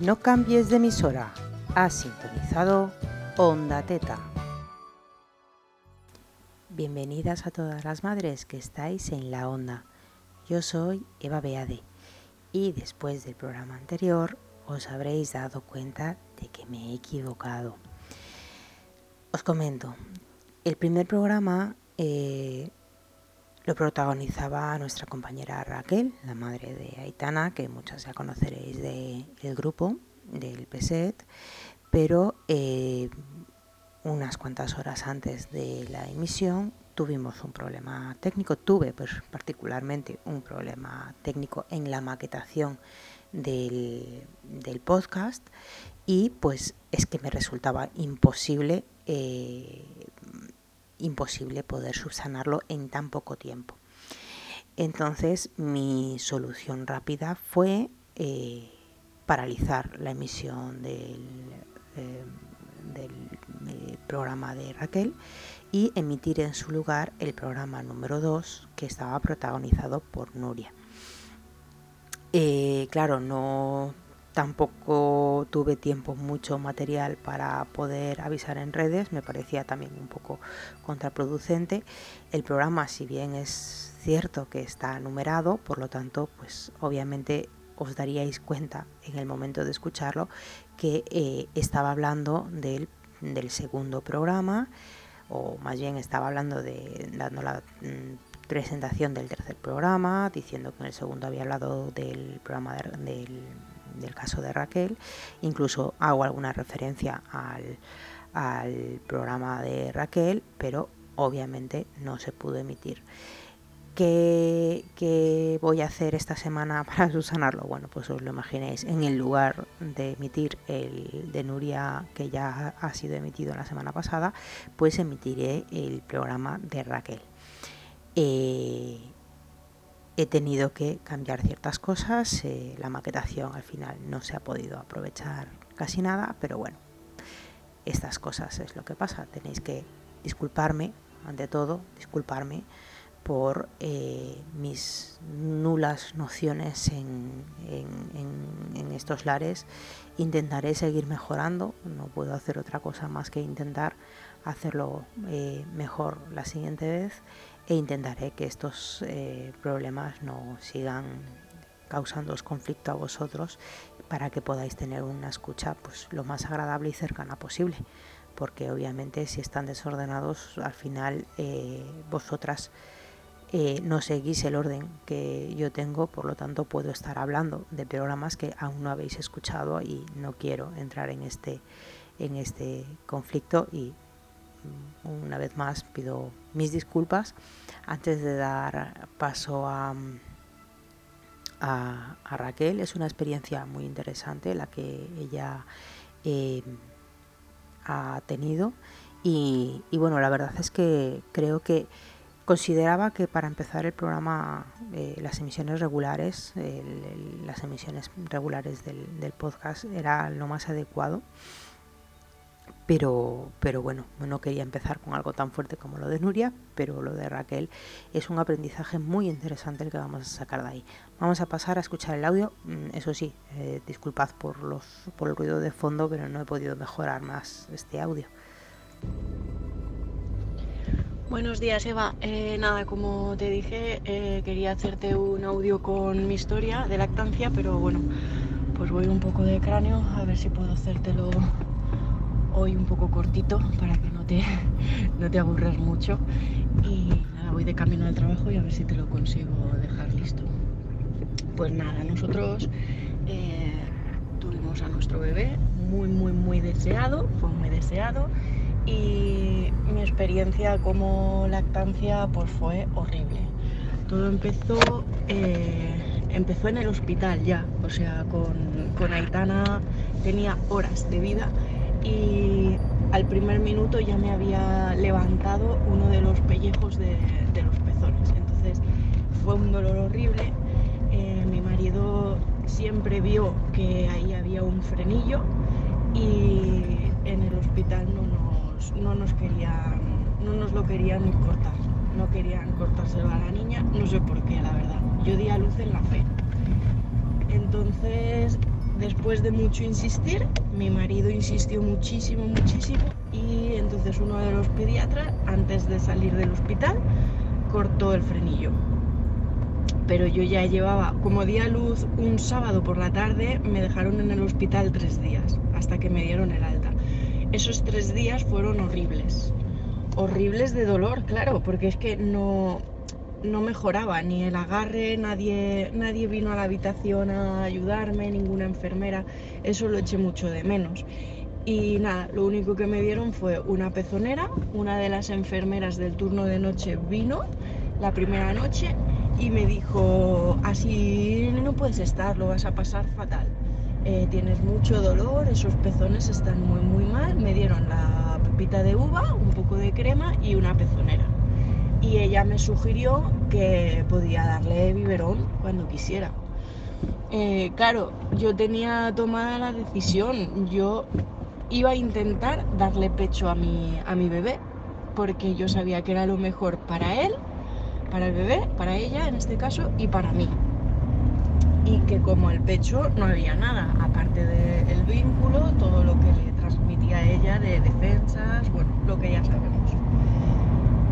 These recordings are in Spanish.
No cambies de emisora. Has sintonizado Onda Teta. Bienvenidas a todas las madres que estáis en la onda. Yo soy Eva Beade y después del programa anterior os habréis dado cuenta de que me he equivocado. Os comento, el primer programa eh, lo protagonizaba nuestra compañera Raquel, la madre de Aitana, que muchas ya conoceréis del grupo, del PSET, pero eh, unas cuantas horas antes de la emisión tuvimos un problema técnico, tuve pues, particularmente un problema técnico en la maquetación del, podcast y pues es que me resultaba imposible eh, imposible poder subsanarlo en tan poco tiempo. Entonces mi solución rápida fue eh, paralizar la emisión del, eh, eh, programa de Raquel y emitir en su lugar el programa número 2 que estaba protagonizado por Nuria. claro, no Tampoco tuve tiempo, mucho material para poder avisar en redes, me parecía también un poco contraproducente. El programa, si bien es cierto que está numerado, por lo tanto, pues obviamente os daríais cuenta en el momento de escucharlo que eh, estaba hablando del, segundo programa, o más bien estaba hablando de dando la mm, presentación del tercer programa, diciendo que en el segundo había hablado del programa del del caso de Raquel, incluso hago alguna referencia al, programa de Raquel, pero obviamente no se pudo emitir. ¿Qué, voy a hacer esta semana para subsanarlo? Bueno, pues os lo imaginéis, en el lugar de emitir el de Nuria que ya ha sido emitido la semana pasada, pues emitiré el programa de Raquel. Eh, he tenido que cambiar ciertas cosas, eh, la maquetación al final no se ha podido aprovechar casi nada, pero bueno, estas cosas es lo que pasa, tenéis que disculparme, ante todo, disculparme por eh, mis nulas nociones en, estos lares. Intentaré seguir mejorando, no puedo hacer otra cosa más que intentar hacerlo eh, mejor la siguiente vez e intentaré que estos eh, problemas no sigan causando conflicto a vosotros para que podáis tener una escucha pues lo más agradable y cercana posible. Porque obviamente si están desordenados al final eh, vosotras eh, no seguís el orden que yo tengo, por lo tanto puedo estar hablando de programas que aún no habéis escuchado y no quiero entrar en este, en este conflicto y una vez más pido mis disculpas antes de dar paso a, a, Raquel. Es una experiencia muy interesante la que ella eh, ha tenido y, bueno, la verdad es que creo que consideraba que para empezar el programa, eh, las emisiones regulares, las emisiones regulares del, del podcast era lo más adecuado pero, pero bueno, no quería empezar con algo tan fuerte como lo de Nuria, pero lo de Raquel es un aprendizaje muy interesante el que vamos a sacar de ahí. Vamos a pasar a escuchar el audio, mm, eso sí, eh, disculpad por, los, por el ruido de fondo, pero no he podido mejorar más este audio. Buenos días Eva, eh, nada, como te dije, eh, quería hacerte un audio con mi historia de lactancia, pero bueno, pues voy un poco de cráneo, a ver si puedo hacértelo hoy un poco cortito para que no te, no te aburras mucho. Y nada, voy de camino al trabajo y a ver si te lo consigo dejar listo. Pues nada, nosotros eh, tuvimos a nuestro bebé muy, muy, muy deseado, fue muy deseado. Y mi experiencia como lactancia pues fue horrible. Todo empezó, eh, empezó en el hospital ya, o sea, con, con Aitana tenía horas de vida y al primer minuto ya me había levantado uno de los pellejos de, los pezones. Entonces fue un dolor horrible. Eh, mi marido siempre vio que ahí había un frenillo y en el hospital no nos, no nos querían, no nos lo querían cortar. No querían cortárselo a la niña, no sé por qué, la verdad. Yo di a luz en la fe. Entonces después de mucho insistir, mi marido insistió muchísimo, muchísimo y entonces uno de los pediatras, antes de salir del hospital, cortó el frenillo. Pero yo ya llevaba, como día luz un sábado por la tarde, me dejaron en el hospital tres días, hasta que me dieron el alta. Esos tres días fueron horribles. Horribles de dolor, claro, porque es que no, no mejoraba ni el agarre, nadie, nadie vino a la habitación a ayudarme, ninguna enfermera, eso lo eché mucho de menos. Y nada, lo único que me dieron fue una pezonera, una de las enfermeras del turno de noche vino la primera noche y me dijo, así no puedes estar, lo vas a pasar fatal. Eh, tienes mucho dolor, esos pezones están muy muy mal. Me dieron la pepita de uva, un poco de crema y una pezonera y ella me sugirió que podía darle biberón cuando quisiera. Eh, claro, yo tenía tomada la decisión, yo iba a intentar darle pecho a mi, a mi bebé, porque yo sabía que era lo mejor para él, para el bebé, para ella en este caso, y para mí. Y que como el pecho no había nada, aparte del vínculo, todo lo que le transmitía a ella de defensas, bueno, lo que ya sabemos.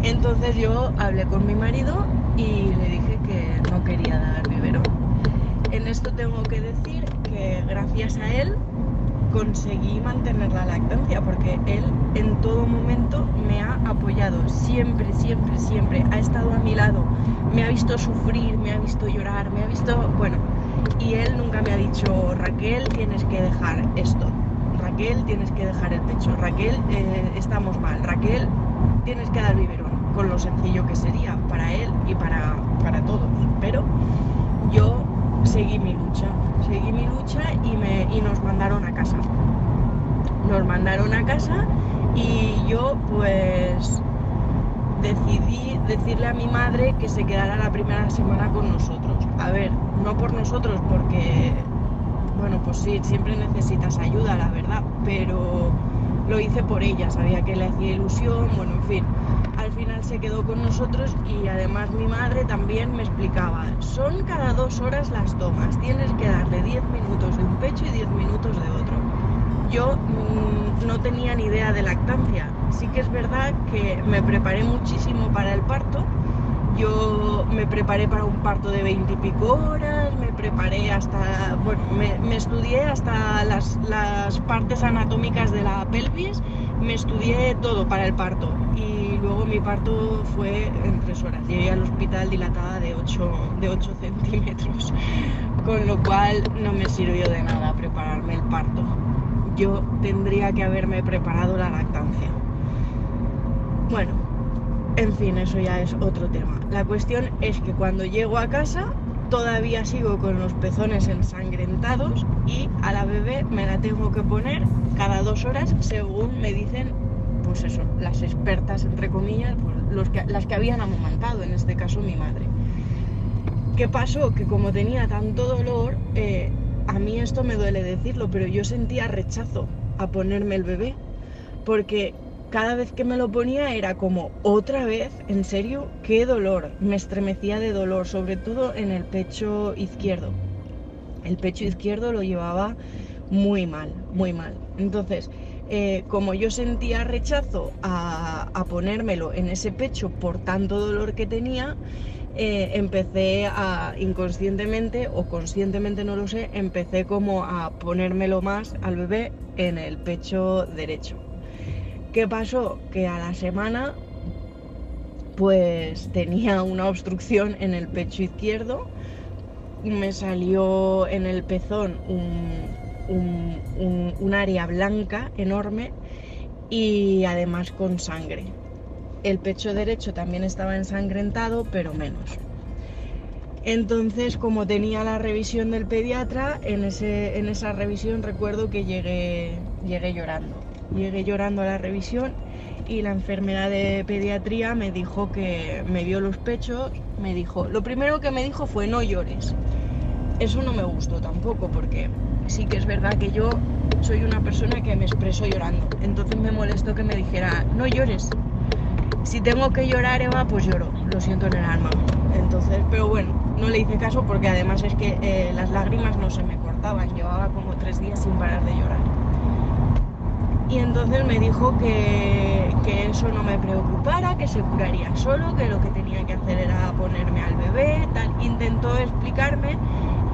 Entonces yo hablé con mi marido y le dije que no quería dar biberón. En esto tengo que decir que gracias a él conseguí mantener la lactancia porque él en todo momento me ha apoyado, siempre, siempre, siempre, ha estado a mi lado, me ha visto sufrir, me ha visto llorar, me ha visto, bueno, y él nunca me ha dicho, Raquel, tienes que dejar esto, Raquel, tienes que dejar el pecho, Raquel, eh, estamos mal, Raquel, tienes que dar biberón con lo sencillo que sería para él y para, para todos. Pero yo seguí mi lucha, seguí mi lucha y, me, y nos mandaron a casa. Nos mandaron a casa y yo pues decidí decirle a mi madre que se quedara la primera semana con nosotros. A ver, no por nosotros, porque, bueno, pues sí, siempre necesitas ayuda, la verdad, pero lo hice por ella, sabía que le hacía ilusión, bueno, en fin se quedó con nosotros y además mi madre también me explicaba, son cada dos horas las tomas, tienes que darle 10 minutos de un pecho y 10 minutos de otro. Yo mm, no tenía ni idea de lactancia, sí que es verdad que me preparé muchísimo para el parto, yo me preparé para un parto de 20 y pico horas, me preparé hasta, bueno, me, estudié hasta las, las partes anatómicas de la pelvis, me estudié todo para el parto. Y luego mi parto fue en tres horas. Llegué al hospital dilatada de 8, de 8 centímetros, con lo cual no me sirvió de nada prepararme el parto. Yo tendría que haberme preparado la lactancia. Bueno, en fin, eso ya es otro tema. La cuestión es que cuando llego a casa todavía sigo con los pezones ensangrentados y a la bebé me la tengo que poner cada dos horas según me dicen pues eso, las expertas, entre comillas, pues los que, las que habían amamantado, en este caso mi madre. ¿Qué pasó? Que como tenía tanto dolor, eh, a mí esto me duele decirlo, pero yo sentía rechazo a ponerme el bebé, porque cada vez que me lo ponía era como, otra vez, en serio, qué dolor, me estremecía de dolor, sobre todo en el pecho izquierdo. El pecho izquierdo lo llevaba muy mal, muy mal. Entonces, eh, como yo sentía rechazo a, ponérmelo en ese pecho por tanto dolor que tenía, eh, empecé a inconscientemente o conscientemente no lo sé, empecé como a ponérmelo más al bebé en el pecho derecho. ¿Qué pasó? Que a la semana pues tenía una obstrucción en el pecho izquierdo, me salió en el pezón un, área blanca enorme y además con sangre. El pecho derecho también estaba ensangrentado, pero menos. Entonces, como tenía la revisión del pediatra, en, ese, en esa revisión recuerdo que llegué, llegué llorando. Llegué llorando a la revisión y la enfermera de pediatría me dijo que me vio los pechos, me dijo, lo primero que me dijo fue no llores. Eso no me gustó tampoco porque sí que es verdad que yo soy una persona que me expreso llorando. Entonces me molestó que me dijera, no llores. Si tengo que llorar, Eva, pues lloro. Lo siento en el alma. Entonces, pero bueno, no le hice caso porque además es que eh, las lágrimas no se me cortaban. Llevaba como tres días sin parar de llorar. Y entonces me dijo que, que, eso no me preocupara, que se curaría solo, que lo que tenía que hacer era ponerme al bebé, tal. Intentó explicarme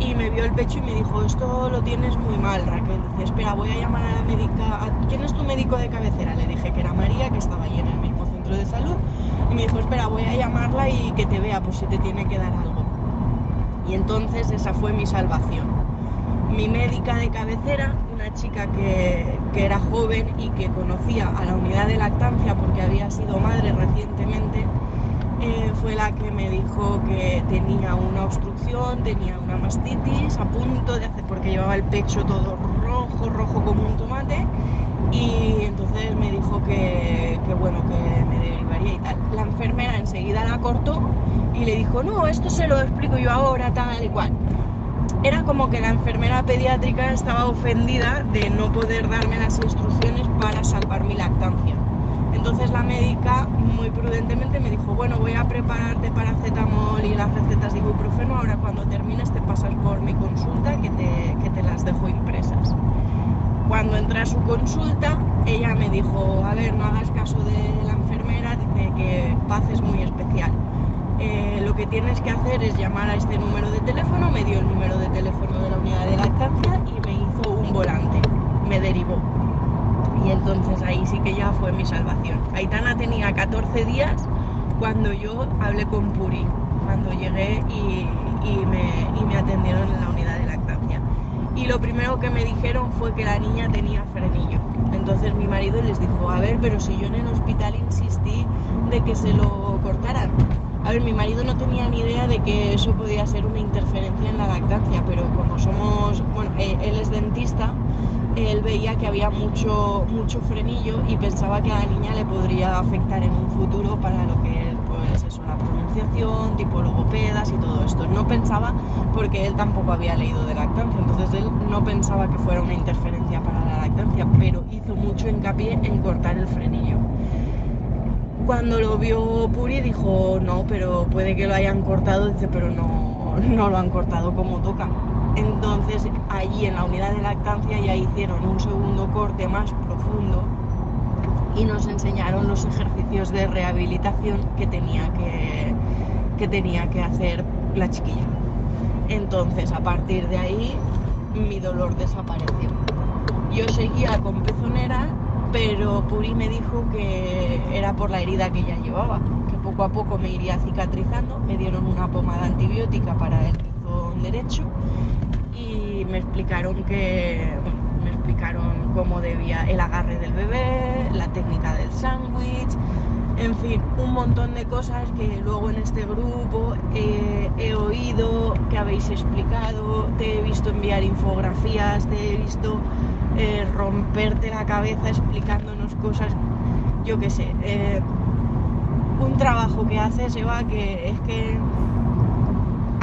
y me vio el pecho y me dijo, esto lo tienes muy mal, Raquel. Dice, espera, voy a llamar a la médica. ¿Quién es tu médico de cabecera? Le dije que era María, que estaba ahí en el mismo centro de salud. Y me dijo, espera, voy a llamarla y que te vea, por si te tiene que dar algo. Y entonces esa fue mi salvación. Mi médica de cabecera una chica que, era joven y que conocía a la unidad de lactancia porque había sido madre recientemente, eh, fue la que me dijo que tenía una obstrucción, tenía una mastitis a punto de hacer, porque llevaba el pecho todo rojo, rojo como un tomate, y entonces me dijo que, bueno, que me derivaría y tal. La enfermera enseguida la cortó y le dijo, no, esto se lo explico yo ahora, tal y cual era como que la enfermera pediátrica estaba ofendida de no poder darme las instrucciones para salvar mi lactancia. Entonces la médica muy prudentemente me dijo, bueno, voy a prepararte paracetamol y las recetas de ibuprofeno, ahora cuando termines te pasas por mi consulta que te, que te las dejo impresas. Cuando entré a su consulta, ella me dijo, a ver, no hagas caso de la enfermera, dice que Paz es muy especial eh, lo que tienes que hacer es llamar a este número de teléfono, me dio el número de teléfono de la unidad de lactancia y me hizo un volante, me derivó. Y entonces ahí sí que ya fue mi salvación. Aitana tenía 14 días cuando yo hablé con Puri, cuando llegué y, me, y me atendieron en la unidad de lactancia. Y lo primero que me dijeron fue que la niña tenía frenillo. Entonces mi marido les dijo, a ver, pero si yo en el hospital insistí de que se lo cortaran a ver, mi marido no tenía ni idea de que eso podía ser una interferencia en la lactancia, pero como somos, bueno, eh, él es dentista, él veía que había mucho, mucho frenillo y pensaba que a la niña le podría afectar en un futuro para lo que es, pues eso, la pronunciación, tipo logopedas y todo esto. No pensaba, porque él tampoco había leído de lactancia, entonces él no pensaba que fuera una interferencia para la lactancia, pero hizo mucho hincapié en cortar el frenillo. Cuando lo vio Puri dijo, no, pero puede que lo hayan cortado, dice, pero no, no lo han cortado como toca. Entonces allí en la unidad de lactancia ya hicieron un segundo corte más profundo y nos enseñaron los ejercicios de rehabilitación que tenía que, que, tenía que hacer la chiquilla. Entonces a partir de ahí mi dolor desapareció. Yo seguía con pezonera pero Puri me dijo que era por la herida que ella llevaba, que poco a poco me iría cicatrizando, me dieron una pomada antibiótica para el rizón derecho me explicaron que me explicaron cómo debía el agarre del bebé, la técnica del sándwich, en fin, un montón de cosas que luego en este grupo he oído, que habéis explicado, te he visto enviar infografías, te he visto eh, romperte la cabeza explicándonos cosas, yo qué sé. Eh, un trabajo que haces, Eva, que es que...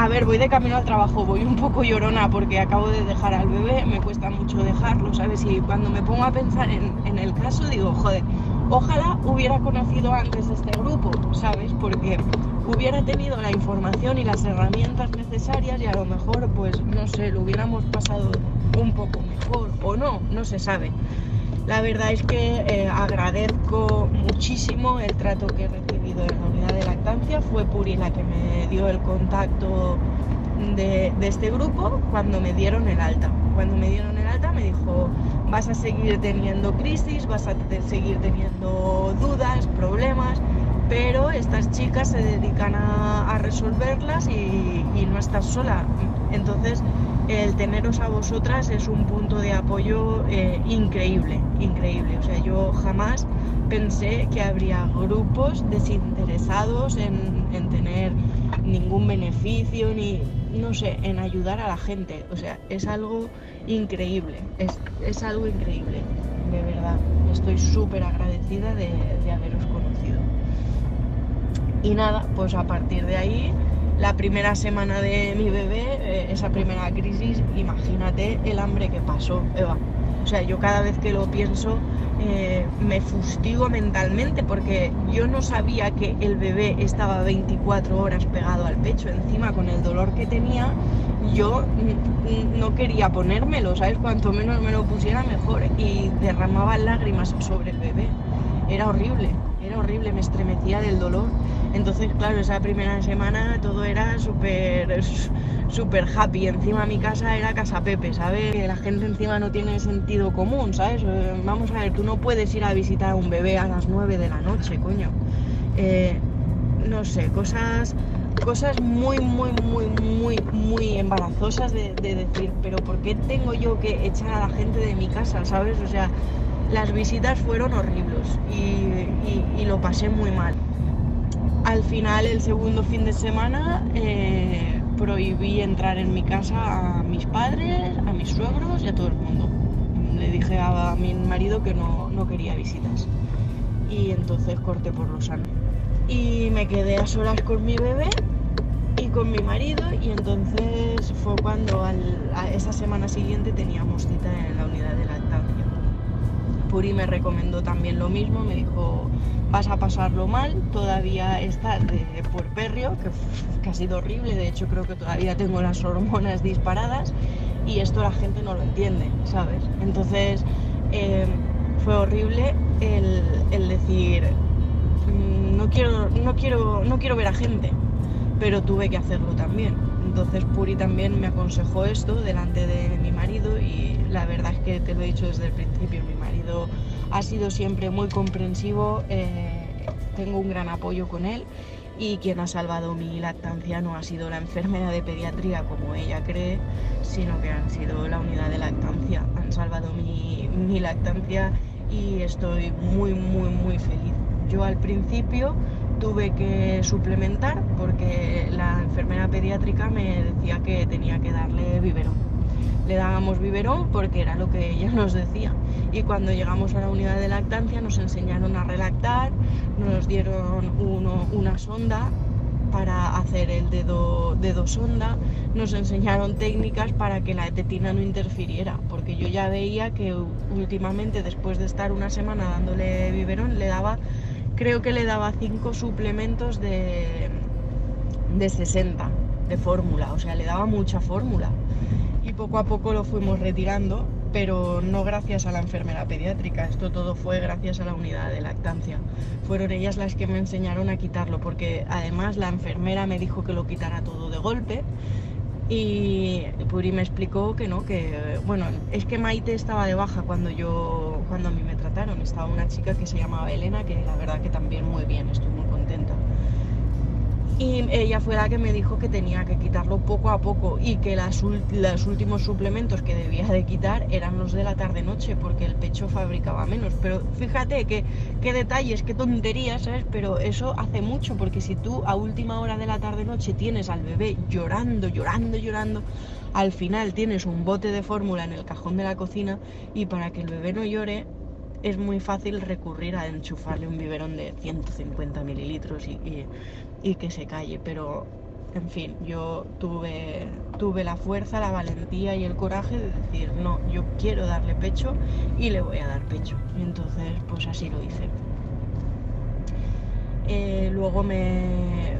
A ver, voy de camino al trabajo, voy un poco llorona porque acabo de dejar al bebé, me cuesta mucho dejarlo, ¿sabes? Y cuando me pongo a pensar en, el caso, digo, joder, ojalá hubiera conocido antes este grupo, ¿sabes? Porque hubiera tenido la información y las herramientas necesarias y a lo mejor, pues, no sé, lo hubiéramos pasado un poco mejor o no, no se sabe. La verdad es que eh, agradezco muchísimo el trato que he en la unidad de lactancia. Fue Puri la que me dio el contacto de, de, este grupo cuando me dieron el alta. Cuando me dieron el alta me dijo, vas a seguir teniendo crisis, vas a seguir teniendo dudas, problemas, pero estas chicas se dedican a, resolverlas y, y no estás sola. Entonces, el teneros a vosotras es un punto de apoyo eh, increíble, increíble. O sea, yo jamás pensé que habría grupos desinteresados en, tener ningún beneficio, ni, no sé, en ayudar a la gente. O sea, es algo increíble, es, algo increíble, de verdad. Estoy súper agradecida de, de haberos conocido. Y nada, pues a partir de ahí la primera semana de mi bebé, eh, esa primera crisis, imagínate el hambre que pasó, Eva. O sea, yo cada vez que lo pienso eh, me fustigo mentalmente porque yo no sabía que el bebé estaba 24 horas pegado al pecho. Encima, con el dolor que tenía, yo no quería ponérmelo, ¿sabes? Cuanto menos me lo pusiera mejor y derramaba lágrimas sobre el bebé. Era horrible, era horrible, me estremecía del dolor. Entonces, claro, esa primera semana todo era súper súper happy. Encima mi casa era casa Pepe, ¿sabes? La gente encima no tiene sentido común, ¿sabes? Eh, vamos a ver, tú no puedes ir a visitar a un bebé a las 9 de la noche, coño. Eh, no sé, cosas cosas muy, muy, muy, muy, muy embarazosas de, decir, pero ¿por qué tengo yo que echar a la gente de mi casa, ¿sabes? O sea, las visitas fueron horribles y, lo pasé muy mal. Al final, el segundo fin de semana, eh, prohibí entrar en mi casa a mis padres, a mis suegros y a todo el mundo. Le dije a mi marido que no, no quería visitas. Y entonces corté por lo sano y me quedé a solas con mi bebé y con mi marido y entonces fue cuando esa semana siguiente teníamos cita en la unidad de lactancia. Puri me recomendó también lo mismo, me dijo vas a pasarlo mal, todavía estás de puerperio, que, ha sido horrible, de hecho creo que todavía tengo las hormonas disparadas y esto la gente no lo entiende, ¿sabes? Entonces eh, fue horrible el, el decir, no quiero, no quiero, no quiero ver a gente, pero tuve que hacerlo también. Entonces Puri también me aconsejó esto delante de mi marido y la verdad es que te lo he dicho desde el principio, mi marido ha sido siempre muy comprensivo, eh, tengo un gran apoyo con él y quien ha salvado mi lactancia no ha sido la enfermera de pediatría como ella cree, sino que han sido la unidad de lactancia, han salvado mi, mi lactancia y estoy muy, muy, muy feliz yo al principio tuve que suplementar porque la enfermera pediátrica me decía que tenía que darle biberón. Le dábamos biberón porque era lo que ella nos decía. Y cuando llegamos a la unidad de lactancia nos enseñaron a relactar, nos dieron una sonda para hacer el dedo, dedo sonda, nos enseñaron técnicas para que la tetina no interfiriera, porque yo ya veía que últimamente después de estar una semana dándole biberón le daba creo que le daba 5 suplementos de, de 60 de fórmula, o sea, le daba mucha fórmula. Y poco a poco lo fuimos retirando, pero no gracias a la enfermera pediátrica, esto todo fue gracias a la unidad de lactancia. Fueron ellas las que me enseñaron a quitarlo, porque además la enfermera me dijo que lo quitara todo de golpe. Y Puri me explicó que no, que bueno, es que Maite estaba de baja cuando yo, cuando a mí me estaba una chica que se llamaba Elena, que la verdad que también muy bien, estoy muy contenta. Y ella fue la que me dijo que tenía que quitarlo poco a poco y que las, los últimos suplementos que debía de quitar eran los de la tarde-noche porque el pecho fabricaba menos. Pero fíjate que, qué detalles, qué tonterías, ¿sabes? Pero eso hace mucho porque si tú a última hora de la tarde-noche tienes al bebé llorando, llorando, llorando, al final tienes un bote de fórmula en el cajón de la cocina y para que el bebé no llore es muy fácil recurrir a enchufarle un biberón de 150 mililitros y, que se calle, pero en fin, yo tuve, tuve la fuerza, la valentía y el coraje de decir, no, yo quiero darle pecho y le voy a dar pecho. Y entonces, pues así lo hice. Eh, luego me,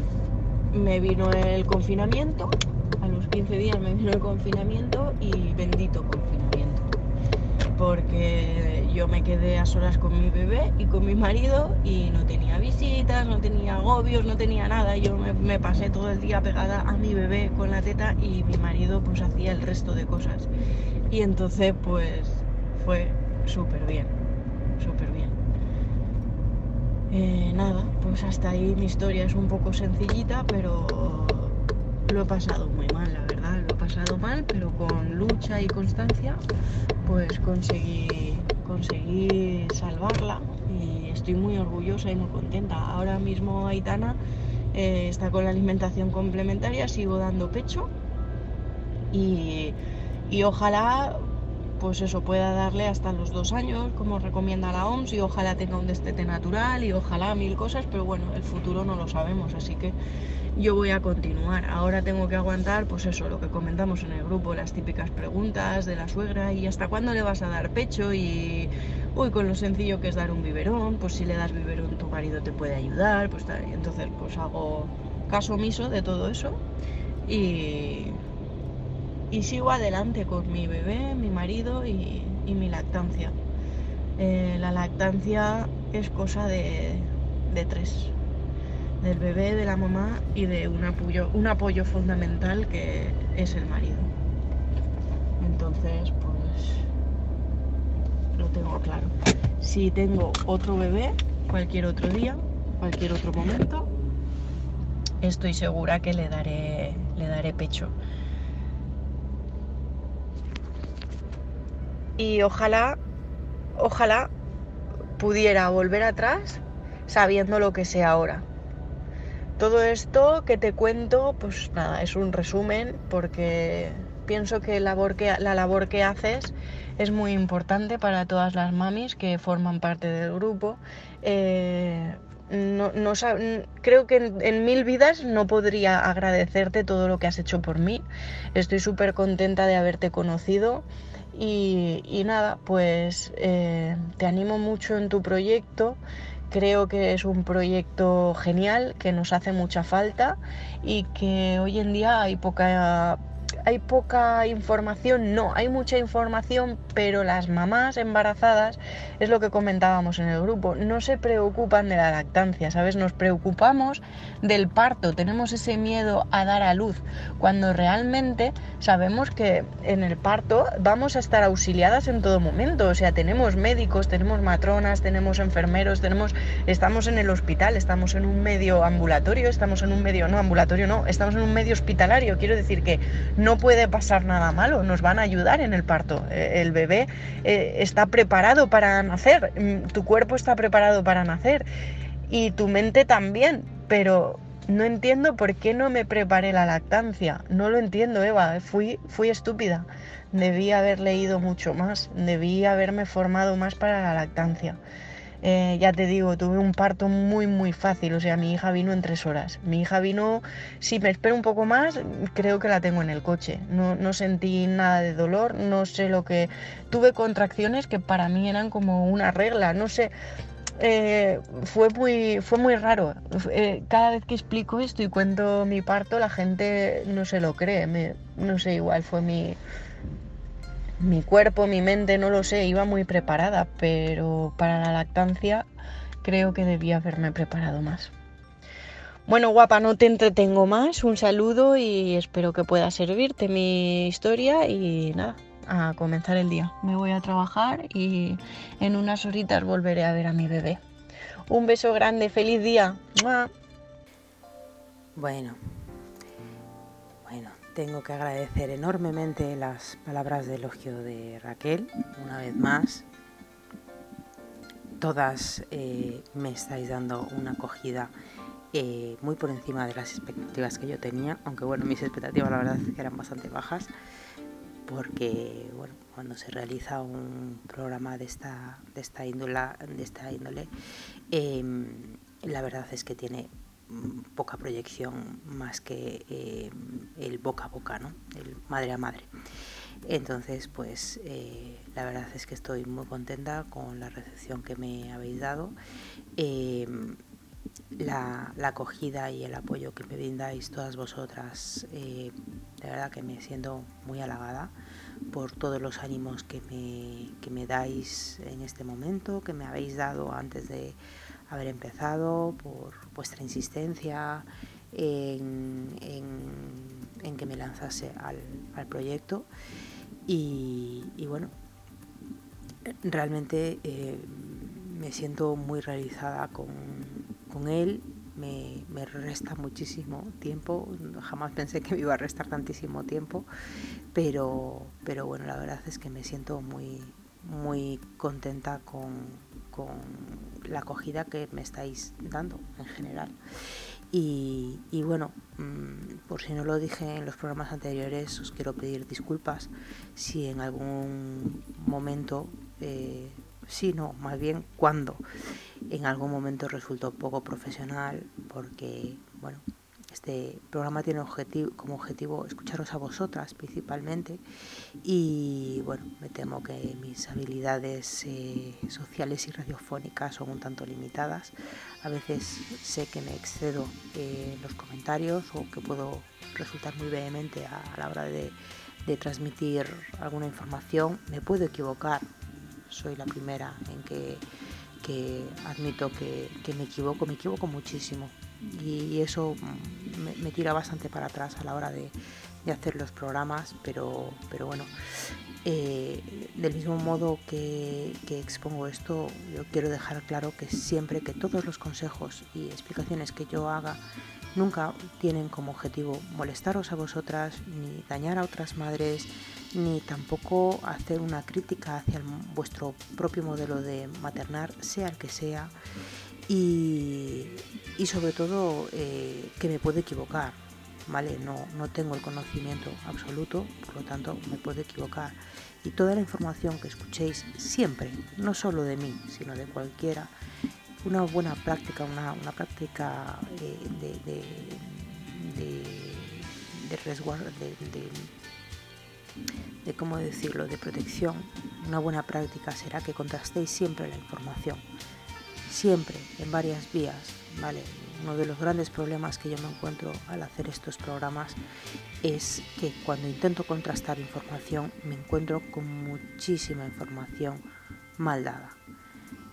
me vino el confinamiento, a los 15 días me vino el confinamiento y bendito porque yo me quedé a solas con mi bebé y con mi marido y no tenía visitas, no tenía agobios, no tenía nada. Yo me, pasé todo el día pegada a mi bebé con la teta y mi marido pues hacía el resto de cosas. Y entonces pues fue súper bien, súper bien. Eh, nada, pues hasta ahí mi historia es un poco sencillita, pero lo he pasado muy mal, la verdad, pasado mal, pero con lucha y constancia pues conseguí, conseguí salvarla y estoy muy orgullosa y muy contenta. Ahora mismo Aitana eh, está con la alimentación complementaria, sigo dando pecho y, y ojalá pues eso pueda darle hasta los dos años, como recomienda la OMS, y ojalá tenga un destete natural y ojalá mil cosas, pero bueno, el futuro no lo sabemos, así que yo voy a continuar. Ahora tengo que aguantar, pues eso, lo que comentamos en el grupo, las típicas preguntas de la suegra y hasta cuándo le vas a dar pecho y, uy, con lo sencillo que es dar un biberón, pues si le das biberón tu marido te puede ayudar, pues entonces pues hago caso omiso de todo eso y, sigo adelante con mi bebé, mi marido y, mi lactancia. Eh, la lactancia es cosa de, de, tres, del bebé, de la mamá y de un apoyo, un apoyo fundamental que es el marido. Entonces, pues lo tengo claro. Si tengo otro bebé, cualquier otro día, cualquier otro momento, estoy segura que le daré, le daré pecho. Y ojalá, ojalá pudiera volver atrás sabiendo lo que sé ahora. Todo esto que te cuento, pues nada, es un resumen porque pienso que, labor que la labor que haces es muy importante para todas las mamis que forman parte del grupo. Eh, no, creo que en, mil vidas no podría agradecerte todo lo que has hecho por mí. Estoy súper contenta de haberte conocido y, nada, pues eh, te animo mucho en tu proyecto. Creo que es un proyecto genial, que nos hace mucha falta y que hoy en día hay poca hay poca información, no, hay mucha información, pero las mamás embarazadas, es lo que comentábamos en el grupo, no se preocupan de la lactancia, ¿sabes? Nos preocupamos del parto, tenemos ese miedo a dar a luz, cuando realmente sabemos que en el parto vamos a estar auxiliadas en todo momento, o sea, tenemos médicos, tenemos matronas, tenemos enfermeros, tenemos, estamos en el hospital, estamos en un medio ambulatorio, estamos en un medio, no ambulatorio, no, estamos en un medio hospitalario, quiero decir que no puede pasar nada malo, nos van a ayudar en el parto. Eh, el bebé eh, está preparado para nacer, mm, tu cuerpo está preparado para nacer y tu mente también, pero no entiendo por qué no me preparé la lactancia. No lo entiendo, Eva, fui, fui estúpida. Debí haber leído mucho más, debí haberme formado más para la lactancia. Eh, ya te digo, tuve un parto muy, muy fácil. O sea, mi hija vino en tres horas. Mi hija vino, si me espero un poco más, creo que la tengo en el coche. No, no sentí nada de dolor, no sé lo que... Tuve contracciones que para mí eran como una regla, no sé. Eh, fue, muy, fue muy raro. Eh, cada vez que explico esto y cuento mi parto, la gente no se lo cree. no sé, igual fue mi, mi cuerpo, mi mente, no lo sé, iba muy preparada, pero para la lactancia creo que debía haberme preparado más. Bueno, guapa, no te entretengo más. Un saludo y espero que pueda servirte mi historia y nada, a comenzar el día. Me voy a trabajar y en unas horitas volveré a ver a mi bebé. Un beso grande, feliz día. Bueno, tengo que agradecer enormemente las palabras de elogio de Raquel, una vez más. Todas eh, me estáis dando una acogida eh, muy por encima de las expectativas que yo tenía, aunque bueno, mis expectativas la verdad eran bastante bajas, porque bueno, cuando se realiza un programa de esta, de esta, índole, de esta índole, em, la verdad es que tiene poca proyección más que eh, el boca a boca, ¿no? El madre a madre. Entonces, pues eh, la verdad es que estoy muy contenta con la recepción que me habéis dado. Em, la, acogida y el apoyo que me brindáis todas vosotras, eh, de verdad que me siento muy halagada por todos los ánimos que me, que me dais en este momento, que me habéis dado antes de haber empezado, por vuestra insistencia en, que me lanzase al, proyecto. Y, bueno, realmente eh, me siento muy realizada con, él. Me, me, resta muchísimo tiempo. Jamás pensé que me iba a restar tantísimo tiempo. Pero, pero bueno, la verdad es que me siento muy, muy contenta con, con la acogida que me estáis dando en general. Y, bueno, mm, por si no lo dije en los programas anteriores, os quiero pedir disculpas si en algún momento, eh, no, más bien cuando en algún momento resultó poco profesional, porque, bueno, este programa tiene como objetivo escucharos a vosotras principalmente y bueno, me temo que mis habilidades eh, sociales y radiofónicas son un tanto limitadas. A veces sé que me excedo en los comentarios o que puedo resultar muy vehemente a, la hora de transmitir alguna información. Me puedo equivocar, soy la primera en que, admito que, me equivoco, me equivoco muchísimo y, eso me, tira bastante para atrás a la hora de, hacer los programas, pero, pero bueno, eh, del mismo modo que, que, expongo esto, yo quiero dejar claro que siempre que todos los consejos y explicaciones que yo haga nunca tienen como objetivo molestaros a vosotras, ni dañar a otras madres, ni tampoco hacer una crítica hacia vuestro propio modelo de maternar, sea el que sea, y, sobre todo eh, que me puedo equivocar, ¿vale? No, no tengo el conocimiento absoluto, por lo tanto me puedo equivocar. Y toda la información que escuchéis siempre, no solo de mí, sino de cualquiera, una buena práctica, una, práctica eh, de, de, de, resguardo, de, de, cómo decirlo, de protección, una buena práctica será que contrastéis siempre la información, siempre en varias vías, ¿vale? Uno de los grandes problemas que yo me encuentro al hacer estos programas es que cuando intento contrastar información me encuentro con muchísima información mal dada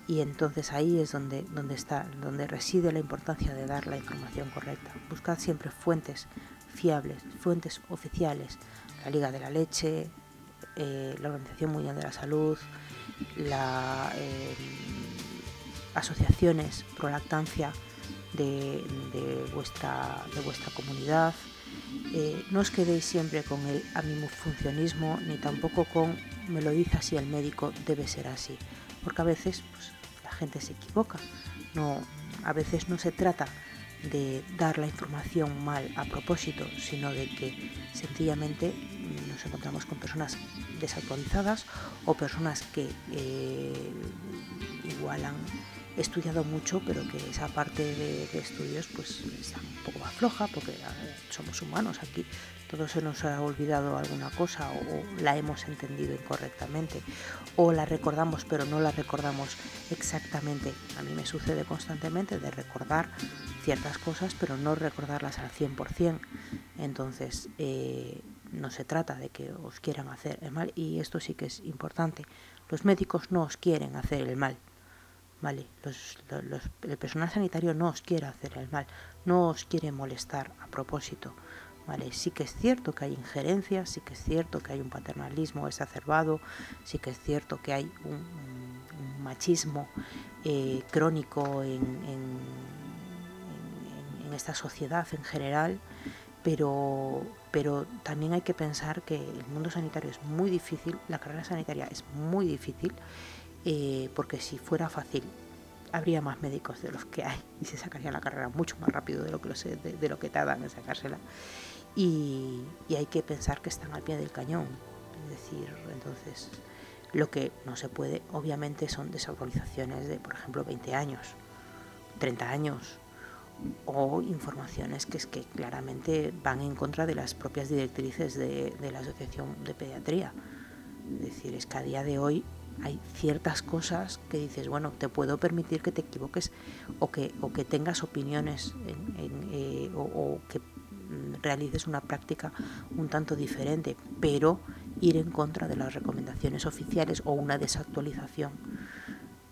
y entonces ahí es donde, donde está, donde reside la importancia de dar la información correcta. Buscad siempre fuentes fiables, fuentes oficiales, la Liga de la Leche, eh, la Organización Mundial de la Salud, las eh, asociaciones pro lactancia de, vuestra, de vuestra comunidad. Eh, no os quedéis siempre con el funcionismo ni tampoco con me lo dice así el médico, debe ser así, porque a veces pues, gente se equivoca. No, a veces no se trata de dar la información mal a propósito, sino de que sencillamente nos encontramos con personas desactualizadas o personas que eh, igual han estudiado mucho, pero que esa parte de, de estudios pues está un poco más floja, porque somos humanos aquí, todo se nos ha olvidado alguna cosa o, la hemos entendido incorrectamente o la recordamos pero no la recordamos exactamente. A mí me sucede constantemente de recordar ciertas cosas pero no recordarlas al 100%. Entonces eh, no se trata de que os quieran hacer el mal y esto sí que es importante. Los médicos no os quieren hacer el mal. ¿Vale? el personal sanitario no os quiere hacer el mal, no os quiere molestar a propósito Sí que es cierto que hay injerencias, sí que es cierto que hay un paternalismo exacerbado, sí que es cierto que hay un, machismo eh, crónico en, esta sociedad en general, pero, pero también hay que pensar que el mundo sanitario es muy difícil, la carrera sanitaria es muy difícil, eh, porque si fuera fácil habría más médicos de los que hay y se sacaría la carrera mucho más rápido de lo que, lo sé, de lo que tardan en sacársela y, hay que pensar que están al pie del cañón. Es decir, entonces lo que no se puede, obviamente, son desautorizaciones de, por ejemplo, 20 años, 30 años, o informaciones que es que claramente van en contra de las propias directrices de, la Asociación de Pediatría. Es decir, es que a día de hoy hay ciertas cosas que dices, bueno, te puedo permitir que te equivoques o que, o que tengas opiniones eh, o que Mm, realices una práctica un tanto diferente, pero ir en contra de las recomendaciones oficiales o una desactualización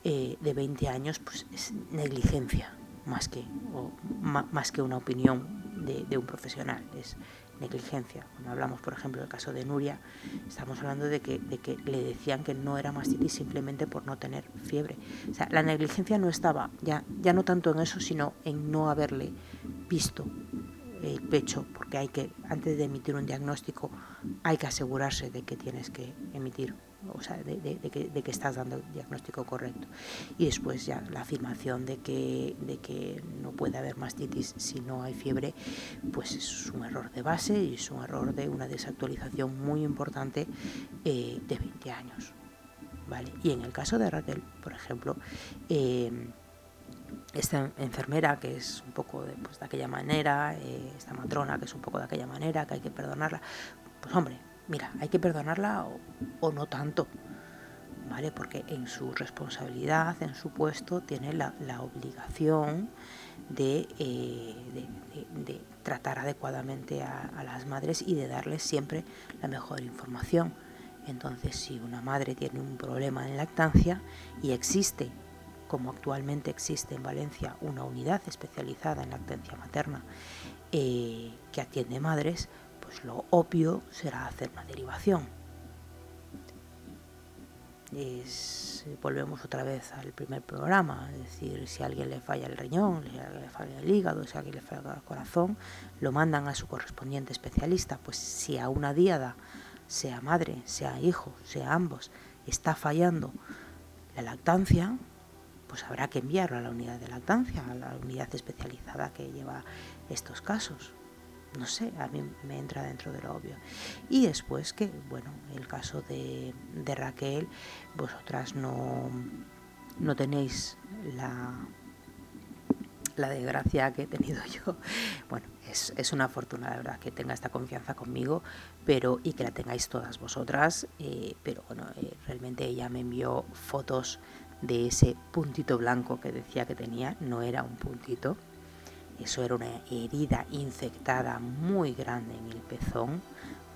eh, de 20 años pues es negligencia más que, más que una opinión de, un profesional, es negligencia. Cuando hablamos, por ejemplo, del caso de Nuria, estamos hablando de que, de que le decían que no era mastitis simplemente por no tener fiebre. O sea, la negligencia no estaba ya, ya no tanto en eso, sino en no haberle visto el pecho, porque hay que, antes de emitir un diagnóstico, hay que asegurarse de que tienes que emitir, o sea, de, que, de que, estás dando el diagnóstico correcto. Y después ya la afirmación de que, no puede haber mastitis si no hay fiebre, pues es un error de base y es un error de una desactualización muy importante eh, de 20 años. ¿vale? Y en el caso de Raquel, por ejemplo, eh, esta enfermera que es un poco de, pues, de aquella manera, eh, esta matrona que es un poco de aquella manera, que hay que perdonarla, pues hombre, mira, hay que perdonarla o, no tanto. ¿vale? Porque en su responsabilidad, en su puesto, tiene la, obligación eh, de, tratar adecuadamente a, las madres y de darles siempre la mejor información. Entonces, si una madre tiene un problema en lactancia y existe, como actualmente existe en Valencia, una unidad especializada en lactancia materna eh, que atiende madres, pues lo obvio será hacer una derivación. volvemos otra vez al primer programa, es decir, si a alguien le falla el riñón, si a alguien le falla el hígado, si a alguien le falla el corazón, lo mandan a su correspondiente especialista. Pues si a una diada, sea madre, sea hijo, sea ambos, está fallando la lactancia, pues habrá que enviarlo a la unidad de lactancia, a la unidad especializada que lleva estos casos. No sé, a mí me entra dentro de lo obvio. Y después que, bueno, el caso de, Raquel, vosotras no, no tenéis la, la desgracia que he tenido yo. Bueno, es, es, una fortuna, la verdad, que tenga esta confianza conmigo pero y que la tengáis todas vosotras. Eh, pero bueno, eh, realmente ella me envió fotos de ese puntito blanco que decía que tenía. No era un puntito, eso era una herida infectada muy grande en el pezón,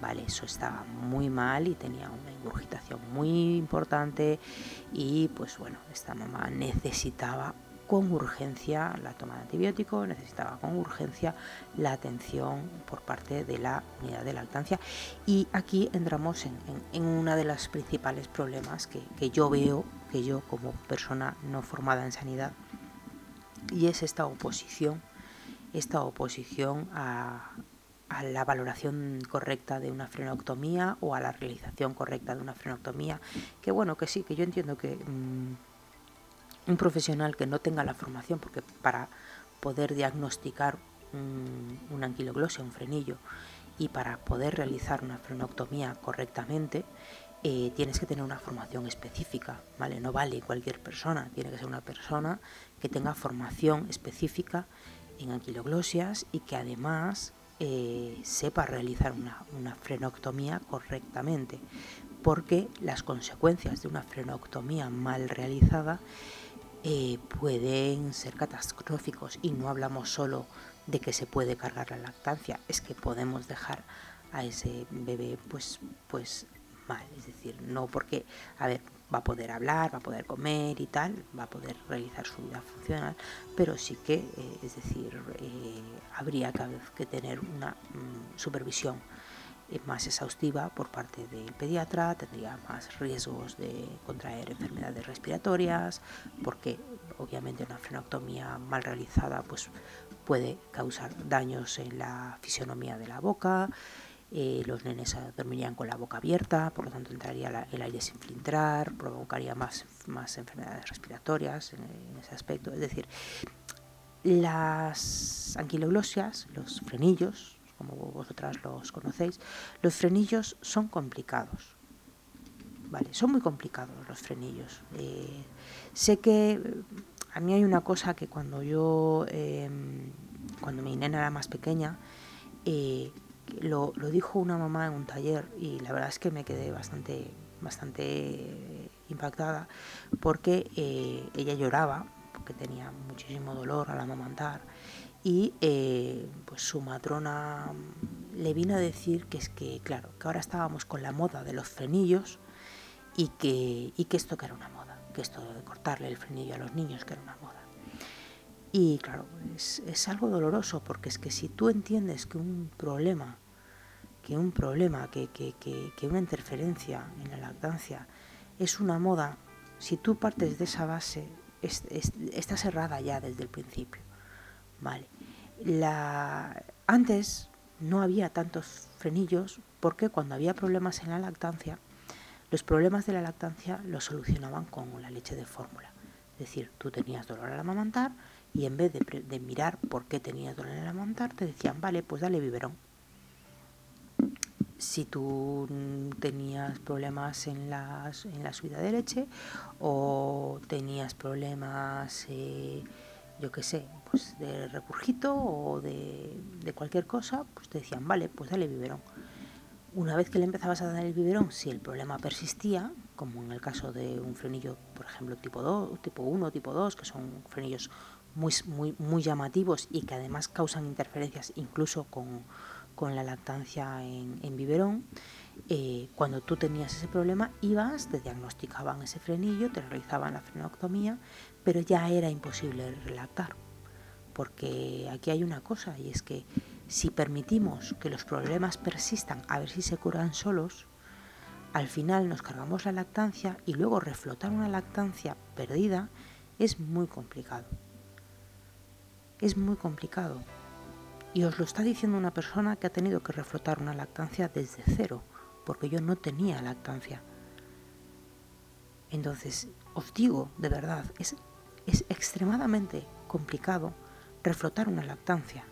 ¿vale? Eso estaba muy mal y tenía una ingurgitación muy importante y pues bueno, esta mamá necesitaba con urgencia la toma de antibiótico, necesitaba con urgencia la atención por parte de la unidad de lactancia. Y aquí entramos en, en, uno de los principales problemas que, que yo veo, que yo como persona no formada en sanidad, y es esta oposición esta oposición a, la valoración correcta de una frenoctomía o a la realización correcta de una frenoctomía, que bueno, que sí, que yo entiendo que mm, un profesional que no tenga la formación, porque para poder diagnosticar una anquiloglosia, un frenillo, y para poder realizar una frenoctomía correctamente, eh, tienes que tener una formación específica, ¿vale? No vale cualquier persona, tiene que ser una persona que tenga formación específica en anquiloglosias y que además eh, sepa realizar una, frenoctomía correctamente, porque las consecuencias de una frenoctomía mal realizada eh, pueden ser catastróficos. Y no hablamos solo de que se puede cargar la lactancia, es que podemos dejar a ese bebé pues pues mal, es decir, no porque, a ver, va a poder hablar, va a poder comer y tal, va a poder realizar su vida funcional, pero sí que, eh, es decir, eh, habría que, tener una mm, supervisión eh, más exhaustiva por parte del pediatra, tendría más riesgos de contraer enfermedades respiratorias, porque obviamente una frenoctomía mal realizada pues, puede causar daños en la fisionomía de la boca, eh, los nenes dormirían con la boca abierta, por lo tanto entraría el aire sin filtrar, provocaría más, más enfermedades respiratorias en, ese aspecto. Es decir, las anquiloglosias, los frenillos, como vosotras los conocéis, los frenillos son complicados. Vale, son muy complicados los frenillos. Eh, sé que a mí hay una cosa que cuando yo, cuando mi nena era más pequeña, eh, lo, dijo una mamá en un taller y la verdad es que me quedé bastante, bastante impactada porque eh, ella lloraba porque tenía muchísimo dolor al amamantar y eh, pues su matrona le vino a decir que es que claro que ahora estábamos con la moda de los frenillos y que, y que esto que era una moda que esto de cortarle el frenillo a los niños que era una moda. Y claro, es, algo doloroso porque es que si tú entiendes que un problema, que un problema, que, una interferencia en la lactancia es una moda, si tú partes de esa base, está cerrada ya desde el principio. Vale. La, antes no había tantos frenillos porque cuando había problemas en la lactancia, los problemas de la lactancia los solucionaban con la leche de fórmula. Es decir, tú tenías dolor al amamantar, y en vez de, mirar por qué tenía dolor en la montar, te decían, vale, pues dale biberón. Si tú tenías problemas en la, en la subida de leche o tenías problemas, eh, yo qué sé, pues de recurgito o de, de, cualquier cosa, pues te decían, vale, pues dale biberón. Una vez que le empezabas a dar el biberón, si el problema persistía, como en el caso de un frenillo, por ejemplo, tipo 2, tipo 1, tipo 2, que son frenillos muy, muy, muy llamativos y que además causan interferencias incluso con, la lactancia en, biberón, eh, cuando tú tenías ese problema, ibas, te diagnosticaban ese frenillo, te realizaban la frenoctomía, pero ya era imposible relactar. Porque aquí hay una cosa, y es que si permitimos que los problemas persistan a ver si se curan solos, al final nos cargamos la lactancia y luego reflotar una lactancia perdida es muy complicado. Es muy complicado. Y os lo está diciendo una persona que ha tenido que reflotar una lactancia desde cero, porque yo no tenía lactancia. Entonces, os digo, de verdad, es, es extremadamente complicado reflotar una lactancia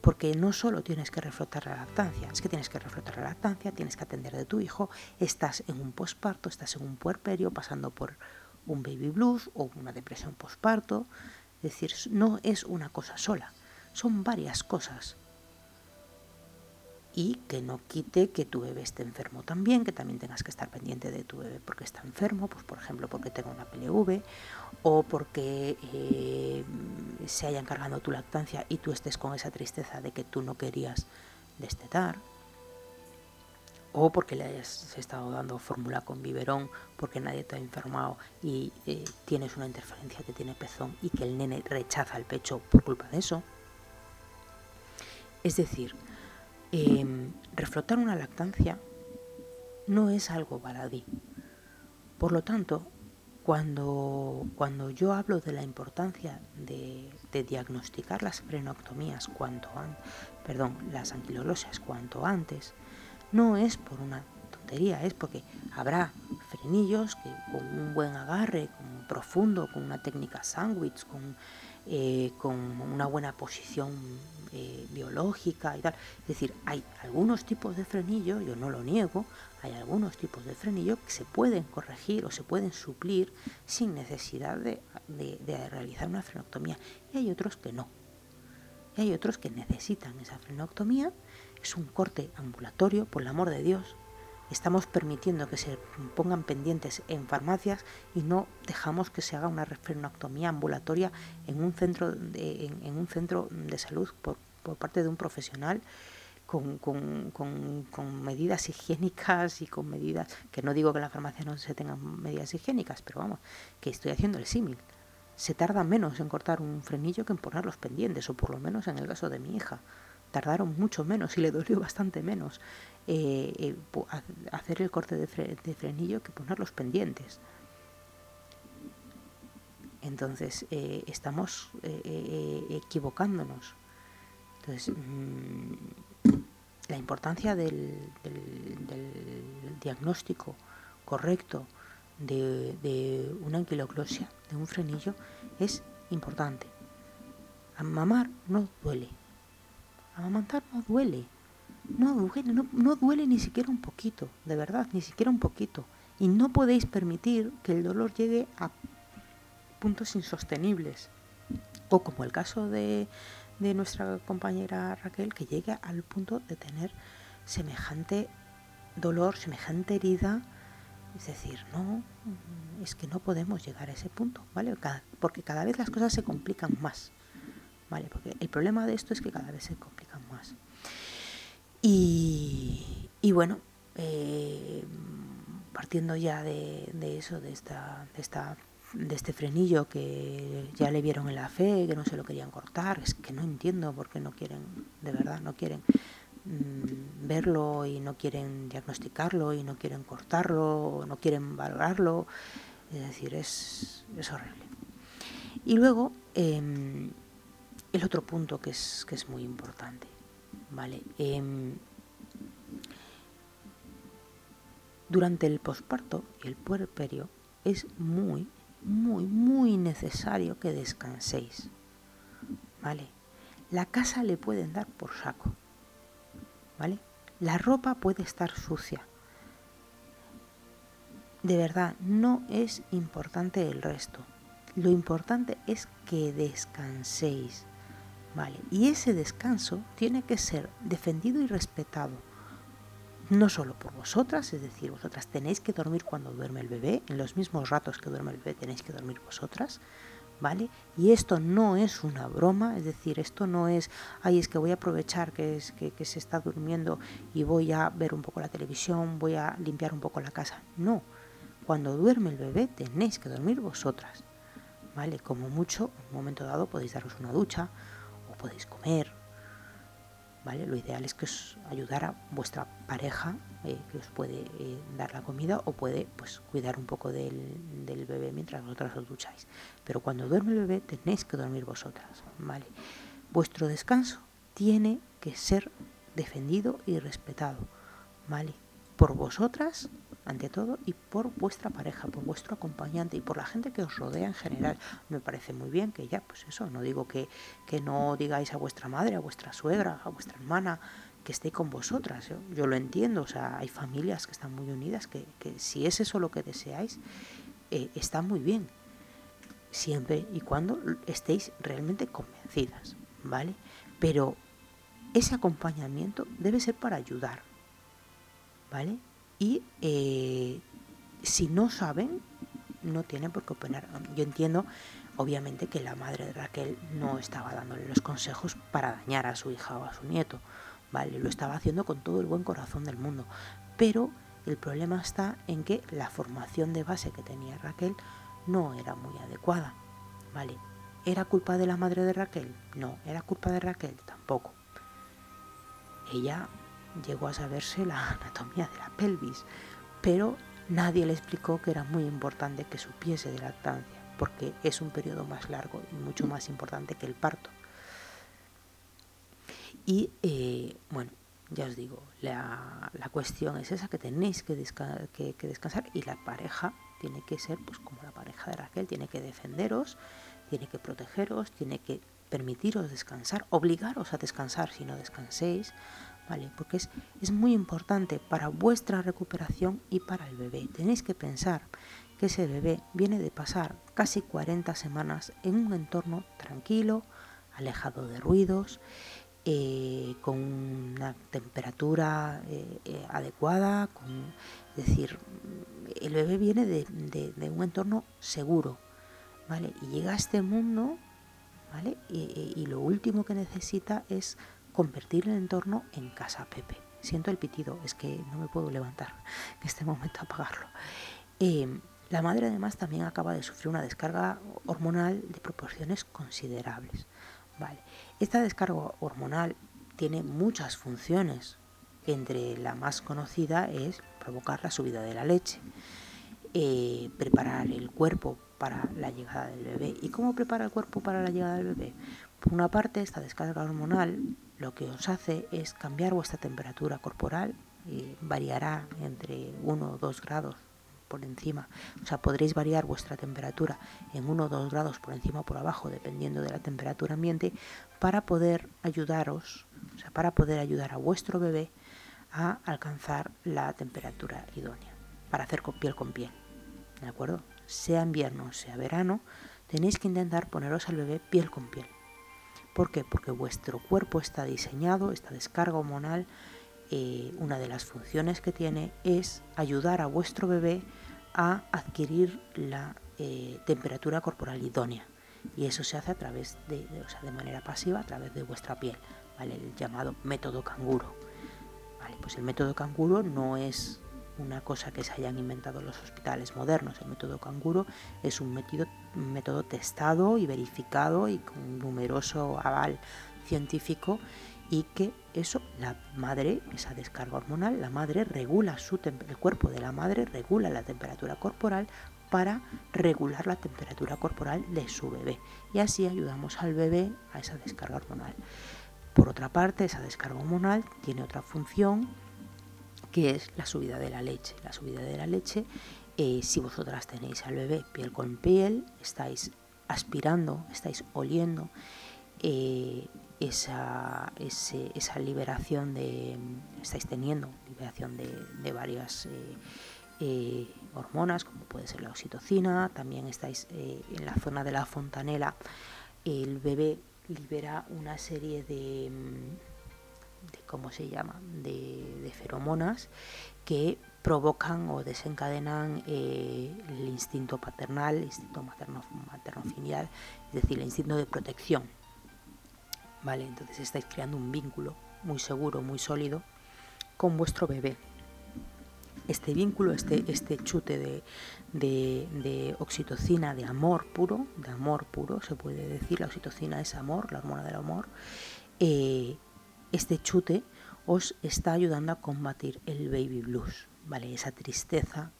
porque no solo tienes que reflotar la lactancia, es que tienes que reflotar la lactancia, tienes que atender de tu hijo, estás en un posparto, estás en un puerperio, pasando por un baby blues o una depresión posparto, es decir, no es una cosa sola, son varias cosas. Y que no quite que tu bebé esté enfermo también, que también tengas que estar pendiente de tu bebé porque está enfermo, pues por ejemplo porque tenga una PLV o porque eh, se haya encargado tu lactancia y tú estés con esa tristeza de que tú no querías destetar o porque le hayas estado dando fórmula con biberón porque nadie te ha enfermado y eh, tienes una interferencia que tiene pezón y que el nene rechaza el pecho por culpa de eso. Es decir, Em, reflotar una lactancia no es algo baladí. Por lo tanto, cuando, cuando yo hablo de la importancia de, diagnosticar las frenoctomías cuanto antes, perdón, las cuanto antes, no es por una tontería, es porque habrá frenillos que con un buen agarre, con profundo, con una técnica sándwich, con, eh, con una buena posición eh, biológica y tal. Es decir, hay algunos tipos de frenillo, yo no lo niego, hay algunos tipos de frenillo que se pueden corregir o se pueden suplir sin necesidad de, realizar una frenoctomía y hay otros que no. Y hay otros que necesitan esa frenoctomía, es un corte ambulatorio, por el amor de Dios, estamos permitiendo que se pongan pendientes en farmacias y no dejamos que se haga una frenoctomía ambulatoria en un centro de, en, un centro de salud por, parte de un profesional con, con, medidas higiénicas y con medidas, que no digo que en la farmacia no se tengan medidas higiénicas, pero vamos, que estoy haciendo el símil. Se tarda menos en cortar un frenillo que en poner los pendientes, o por lo menos en el caso de mi hija tardaron mucho menos y le dolió bastante menos eh, eh, hacer el corte de, frenillo que poner los pendientes. Entonces eh, estamos equivocándonos. Entonces, mm, la importancia del, diagnóstico correcto de, de, una anquiloclosia, de un frenillo, es importante. A mamar no duele, Amamantar no duele. No duele, no, duele ni siquiera un poquito, de verdad, ni siquiera un poquito. Y no podéis permitir que el dolor llegue a puntos insostenibles. O como el caso de, de nuestra compañera Raquel, que llegue al punto de tener semejante dolor, semejante herida. Es decir, no, es que no podemos llegar a ese punto, ¿vale? porque cada vez las cosas se complican más. ¿Vale? Porque el problema de esto es que cada vez se complican más. Y, bueno, eh, partiendo ya de, eso, de esta, de esta de este frenillo que ya le vieron en la fe, que no se lo querían cortar, es que no entiendo por qué no quieren, de verdad, no quieren mm, verlo y no quieren diagnosticarlo y no quieren cortarlo, no quieren valorarlo, es decir, es, es horrible. Y luego, em, el otro punto que es, que es muy importante, ¿vale? Em, durante el posparto y el puerperio es muy, muy, muy necesario que descanséis, ¿vale? La casa le pueden dar por saco, ¿vale? La ropa puede estar sucia. De verdad, no es importante el resto. Lo importante es que descanséis. Vale, y ese descanso tiene que ser defendido y respetado no solo por vosotras, es decir, vosotras tenéis que dormir cuando duerme el bebé, en los mismos ratos que duerme el bebé tenéis que dormir vosotras, ¿vale? Y esto no es una broma, es decir, esto no es, ay, es que voy a aprovechar que, es, que, que se está durmiendo y voy a ver un poco la televisión, voy a limpiar un poco la casa. No, cuando duerme el bebé tenéis que dormir vosotras, ¿vale? Como mucho, en un momento dado podéis daros una ducha podéis comer, ¿vale? Lo ideal es que os ayudara vuestra pareja, eh, que os puede eh, dar la comida o puede pues, cuidar un poco del, bebé mientras vosotras os ducháis. Pero cuando duerme el bebé tenéis que dormir vosotras, ¿vale? Vuestro descanso tiene que ser defendido y respetado, ¿vale? Por vosotras ante todo y por vuestra pareja, por vuestro acompañante y por la gente que os rodea en general. Me parece muy bien que ya, pues eso, no digo que, que no digáis a vuestra madre, a vuestra suegra, a vuestra hermana que esté con vosotras. Yo, lo entiendo, o sea, hay familias que están muy unidas, que, si es eso lo que deseáis, eh, está muy bien, siempre y cuando estéis realmente convencidas, ¿vale? Pero ese acompañamiento debe ser para ayudar, ¿vale? Y eh, si no saben, no tienen por qué opinar. Yo entiendo, obviamente, que la madre de Raquel no estaba dándole los consejos para dañar a su hija o a su nieto, ¿vale? Lo estaba haciendo con todo el buen corazón del mundo. Pero el problema está en que la formación de base que tenía Raquel no era muy adecuada, ¿vale? ¿Era culpa de la madre de Raquel? No. ¿Era culpa de Raquel? Tampoco. Ella llegó a saberse la anatomía de la pelvis, pero nadie le explicó que era muy importante que supiese de lactancia, porque es un periodo más largo y mucho más importante que el parto. Y eh, bueno, ya os digo, la, cuestión es esa, que tenéis que, que, descansar y la pareja tiene que ser pues como la pareja de Raquel, tiene que defenderos, tiene que protegeros, tiene que permitiros descansar, obligaros a descansar si no descanséis, porque es, es muy importante para vuestra recuperación y para el bebé. Tenéis que pensar que ese bebé viene de pasar casi 40 semanas en un entorno tranquilo, alejado de ruidos, eh, con una temperatura eh, eh, adecuada, es decir, el bebé viene de, un entorno seguro, ¿vale? Y llega a este mundo, ¿vale? y lo último que necesita es convertir el entorno en casa Pepe. Siento el pitido, es que no me puedo levantar en este momento a apagarlo. Eh, la madre además también acaba de sufrir una descarga hormonal de proporciones considerables. Esta descarga hormonal tiene muchas funciones. Entre la más conocida es provocar la subida de la leche, eh, preparar el cuerpo para la llegada del bebé. ¿Y cómo prepara el cuerpo para la llegada del bebé? Por una parte, esta descarga hormonal lo que os hace es cambiar vuestra temperatura corporal y variará entre 1 o 2 grados por encima. O sea, podréis variar vuestra temperatura en 1 o 2 grados por encima o por abajo, dependiendo de la temperatura ambiente, para poder ayudaros, o sea, para poder ayudar a vuestro bebé a alcanzar la temperatura idónea, para hacer con piel con piel. ¿De acuerdo? Sea invierno, sea verano, tenéis que intentar poneros al bebé piel con piel. ¿Por qué? Porque vuestro cuerpo está diseñado, esta descarga hormonal, eh, una de las funciones que tiene es ayudar a vuestro bebé a adquirir la eh, temperatura corporal idónea. Y eso se hace a través de, o sea, de manera pasiva, a través de vuestra piel, ¿vale? el llamado método canguro. ¿vale? Pues el método canguro no es una cosa que se hayan inventado los hospitales modernos. El método canguro es un método, testado y verificado y con numeroso aval científico y que eso, la madre, esa descarga hormonal, la madre regula su el cuerpo de la madre regula la temperatura corporal para regular la temperatura corporal de su bebé y así ayudamos al bebé a esa descarga hormonal. Por otra parte, esa descarga hormonal tiene otra función que es la subida de la leche. La subida de la leche, eh, si vosotras tenéis al bebé piel con piel, estáis aspirando, estáis oliendo eh, esa, esa liberación de, estáis teniendo liberación de, varias eh, hormonas, como puede ser la oxitocina, también estáis en la zona de la fontanela, el bebé libera una serie de cómo se llama, de, feromonas que provocan o desencadenan eh, el instinto paternal, el instinto materno, materno filial, es decir, el instinto de protección. Vale, entonces estáis creando un vínculo muy seguro, muy sólido con vuestro bebé. Este vínculo, este, este chute de, de, oxitocina, de amor puro, de amor puro, se puede decir, la oxitocina es amor, la hormona del amor, eh, este chute os está ayudando a combatir el baby blues, ¿vale? Esa tristeza,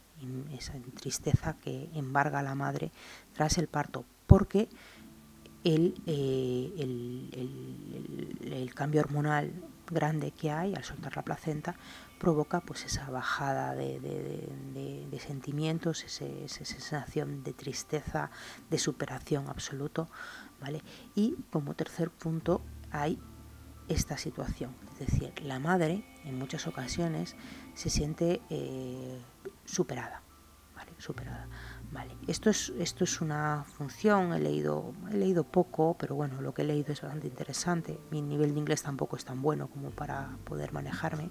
esa tristeza que embarga a la madre tras el parto, porque el, eh, el, cambio hormonal grande que hay al soltar la placenta provoca pues esa bajada de, sentimientos, esa sensación de tristeza, de superación absoluto, ¿vale? Y como tercer punto hay esta situación. Es decir, la madre en muchas ocasiones se siente eh, superada, ¿vale? Superada. Vale, esto es, esto es una función, he leído, he leído poco, pero bueno, lo que he leído es bastante interesante. Mi nivel de inglés tampoco es tan bueno como para poder manejarme.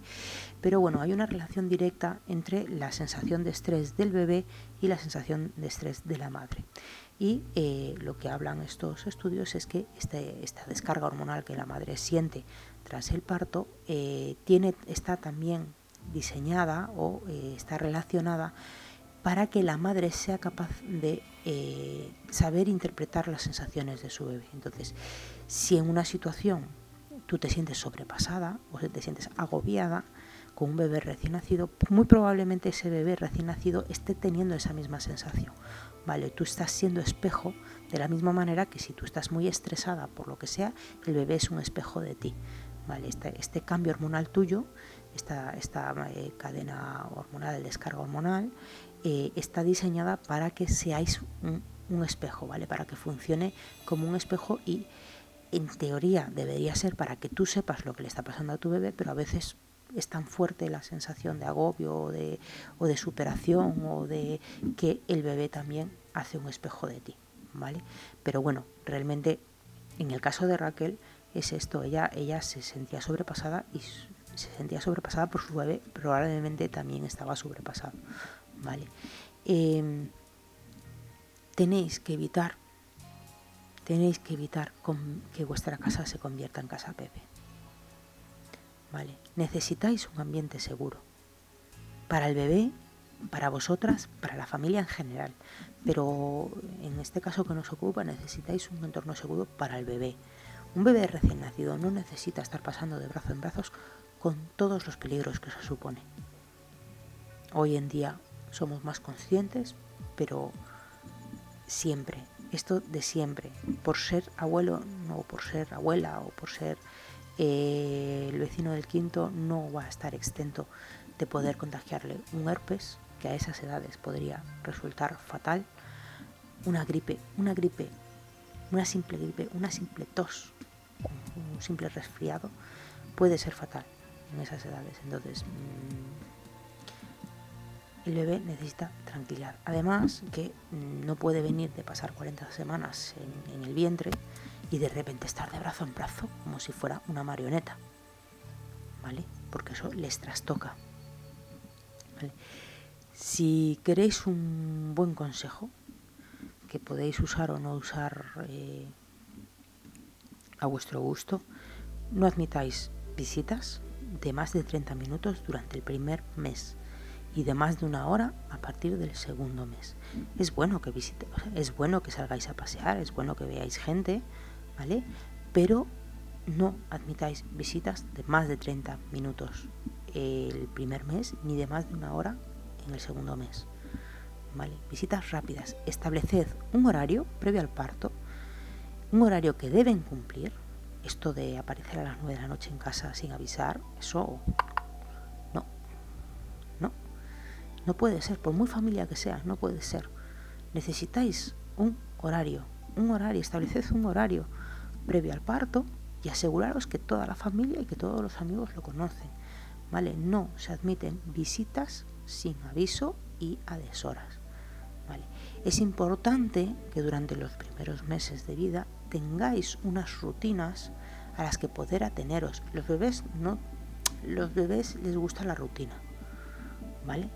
Pero bueno, hay una relación directa entre la sensación de estrés del bebé y la sensación de estrés de la madre. Y eh, lo que hablan estos estudios es que este, esta descarga hormonal que la madre siente tras el parto eh, tiene, está también diseñada o eh, está relacionada para que la madre sea capaz de saber interpretar las sensaciones de su bebé. Entonces, si en una situación tú te sientes sobrepasada o te sientes agobiada con un bebé recién nacido, muy probablemente ese bebé recién nacido esté teniendo esa misma sensación. ¿Vale? Tú estás siendo espejo de la misma manera que si tú estás muy estresada por lo que sea, el bebé es un espejo de ti, ¿vale? Este, este cambio hormonal tuyo, esta, esta eh, cadena hormonal, el descarga hormonal, eh, está diseñada para que seáis un, un espejo, ¿vale? Para que funcione como un espejo y en teoría debería ser para que tú sepas lo que le está pasando a tu bebé, pero a veces es tan fuerte la sensación de agobio o de, o de superación o de que el bebé también hace un espejo de ti, ¿vale? Pero bueno, realmente en el caso de Raquel es esto, ella, ella se sentía sobrepasada y se sentía sobrepasada por su bebé, probablemente también estaba sobrepasado, ¿vale? Em, tenéis que evitar, tenéis que evitar que vuestra casa se convierta en casa Pepe. ¿Vale? Necesitáis un ambiente seguro. Para el bebé, para vosotras, para la familia en general. Pero en este caso que nos ocupa necesitáis un entorno seguro para el bebé. Un bebé recién nacido no necesita estar pasando de brazo en brazos con todos los peligros que se supone. Hoy en día somos más conscientes, pero siempre, esto de siempre, por ser abuelo, no por ser abuela o por ser eh, el vecino del quinto no va a estar exento de poder contagiarle un herpes, que a esas edades podría resultar fatal, una gripe, una gripe, una simple gripe, una simple tos, un simple resfriado, puede ser fatal en esas edades. Entonces, mm, el bebé necesita tranquilidad. Además, que no puede venir de pasar 40 semanas en el vientre y de repente estar de brazo en brazo como si fuera una marioneta. ¿Vale? Porque eso les trastoca. ¿Vale? Si queréis un buen consejo, que podéis usar o no usar eh, a vuestro gusto, no admitáis visitas de más de 30 minutos durante el primer mes y de más de una hora a partir del segundo mes. Es bueno que visite, es bueno que salgáis a pasear, es bueno que veáis gente, ¿vale? Pero no admitáis visitas de más de 30 minutos el primer mes ni de más de una hora en el segundo mes. ¿Vale? Visitas rápidas. Estableced un horario previo al parto, un horario que deben cumplir. Esto de aparecer a las 9 de la noche en casa sin avisar, eso no, no, no puede ser, por muy familia que sea, no puede ser. Necesitáis un horario, un horario, estableced un horario previo al parto y aseguraros que toda la familia y que todos los amigos lo conocen. ¿Vale? No se admiten visitas sin aviso y a deshoras. ¿Vale? Es importante que durante los primeros meses de vida tengáis unas rutinas a las que poder ateneros. Los bebés no, los bebés les gusta la rutina, ¿vale?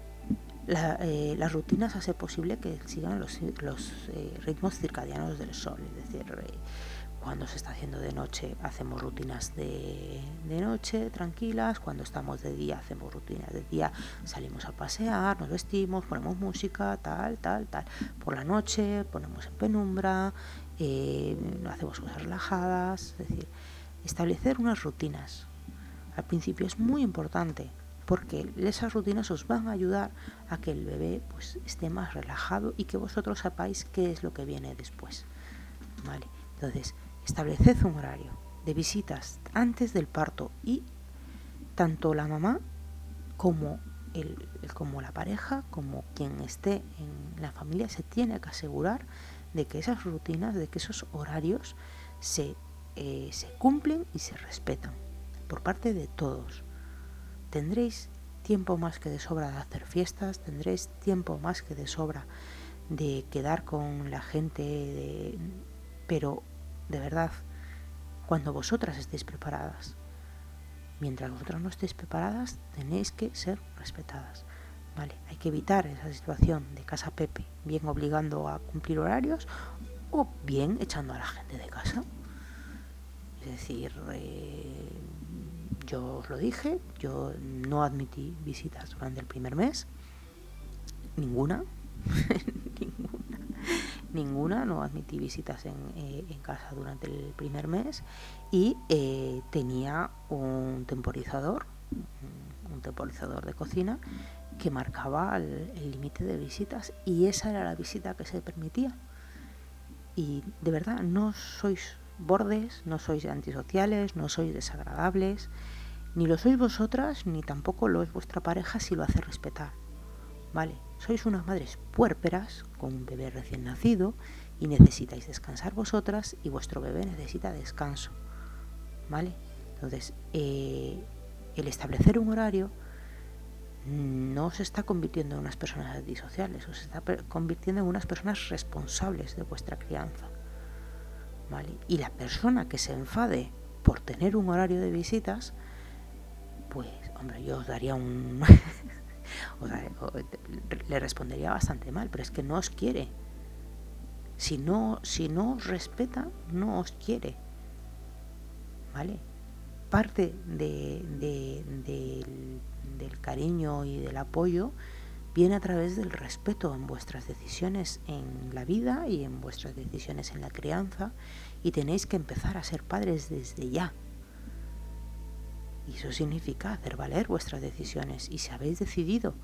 Eh, las rutinas hace posible que sigan los, eh, ritmos circadianos del sol, es decir, eh, cuando se está haciendo de noche hacemos rutinas de, de, noche tranquilas, cuando estamos de día hacemos rutinas de día, salimos a pasear, nos vestimos, ponemos música, tal, tal, tal. Por la noche ponemos en penumbra, hacemos cosas relajadas, es decir, establecer unas rutinas. Al principio es muy importante porque esas rutinas os van a ayudar a que el bebé pues, esté más relajado y que vosotros sepáis qué es lo que viene después. ¿Vale? Entonces, estableced un horario de visitas antes del parto y tanto la mamá como, el, como la pareja, como quien esté en la familia, se tiene que asegurar de que esas rutinas, de que esos horarios se, eh, se cumplen y se respetan por parte de todos. Tendréis tiempo más que de sobra de hacer fiestas, tendréis tiempo más que de sobra de quedar con la gente, pero de verdad, cuando vosotras estéis preparadas, mientras vosotras no estéis preparadas, tenéis que ser respetadas. Vale, hay que evitar esa situación de casa Pepe, bien obligando a cumplir horarios o bien echando a la gente de casa. Es decir, eh, yo os lo dije, yo no admití visitas durante el primer mes, ninguna, ninguna, ninguna, no admití visitas en, eh, casa durante el primer mes y eh, tenía un temporizador, un temporizador de cocina que marcaba el límite de visitas y esa era la visita que se permitía. Y de verdad, no sois bordes, no sois antisociales, no sois desagradables, ni lo sois vosotras, ni tampoco lo es vuestra pareja si lo hace respetar. ¿Vale? Sois unas madres puérperas con un bebé recién nacido y necesitáis descansar vosotras y vuestro bebé necesita descanso. ¿Vale? Entonces, eh, el establecer un horario no se está convirtiendo en unas personas antisociales, os está convirtiendo en unas personas responsables de vuestra crianza. Y la persona que se enfade por tener un horario de visitas, pues, hombre, yo os daría un... le respondería bastante mal, pero es que no os quiere. Si no, si no os respeta, no os quiere. ¿Vale? Parte de, del cariño y del apoyo viene a través del respeto en vuestras decisiones en la vida y en vuestras decisiones en la crianza y tenéis que empezar a ser padres desde ya. Y eso significa hacer valer vuestras decisiones y si habéis decidido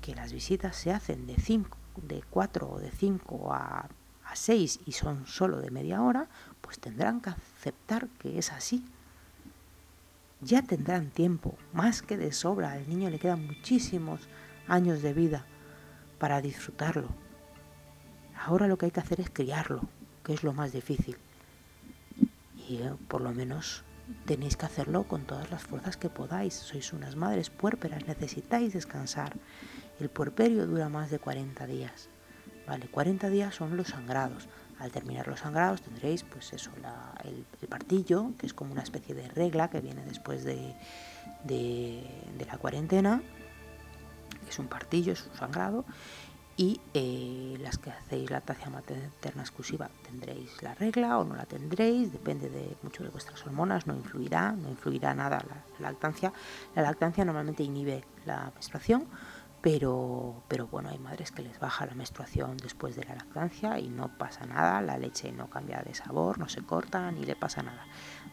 que las visitas se hacen de 5, de 4 o de 5 a, a 6 y son solo de media hora, pues tendrán que aceptar que es así. Ya tendrán tiempo, más que de sobra, al niño le quedan muchísimos años de vida para disfrutarlo. Ahora lo que hay que hacer es criarlo, que es lo más difícil. Y eh, por lo menos tenéis que hacerlo con todas las fuerzas que podáis. Sois unas madres puérperas, necesitáis descansar. El puerperio dura más de 40 días. Vale, 40 días son los sangrados. Al terminar los sangrados tendréis pues eso, el, partillo, que es como una especie de regla que viene después de, de la cuarentena es un partillo, es un sangrado, y eh, las que hacéis lactancia materna exclusiva tendréis la regla o no la tendréis, depende de mucho de vuestras hormonas, no influirá, no influirá nada la, lactancia. La lactancia normalmente inhibe la menstruación, pero, pero bueno, hay madres que les baja la menstruación después de la lactancia y no pasa nada, la leche no cambia de sabor, no se corta, ni le pasa nada.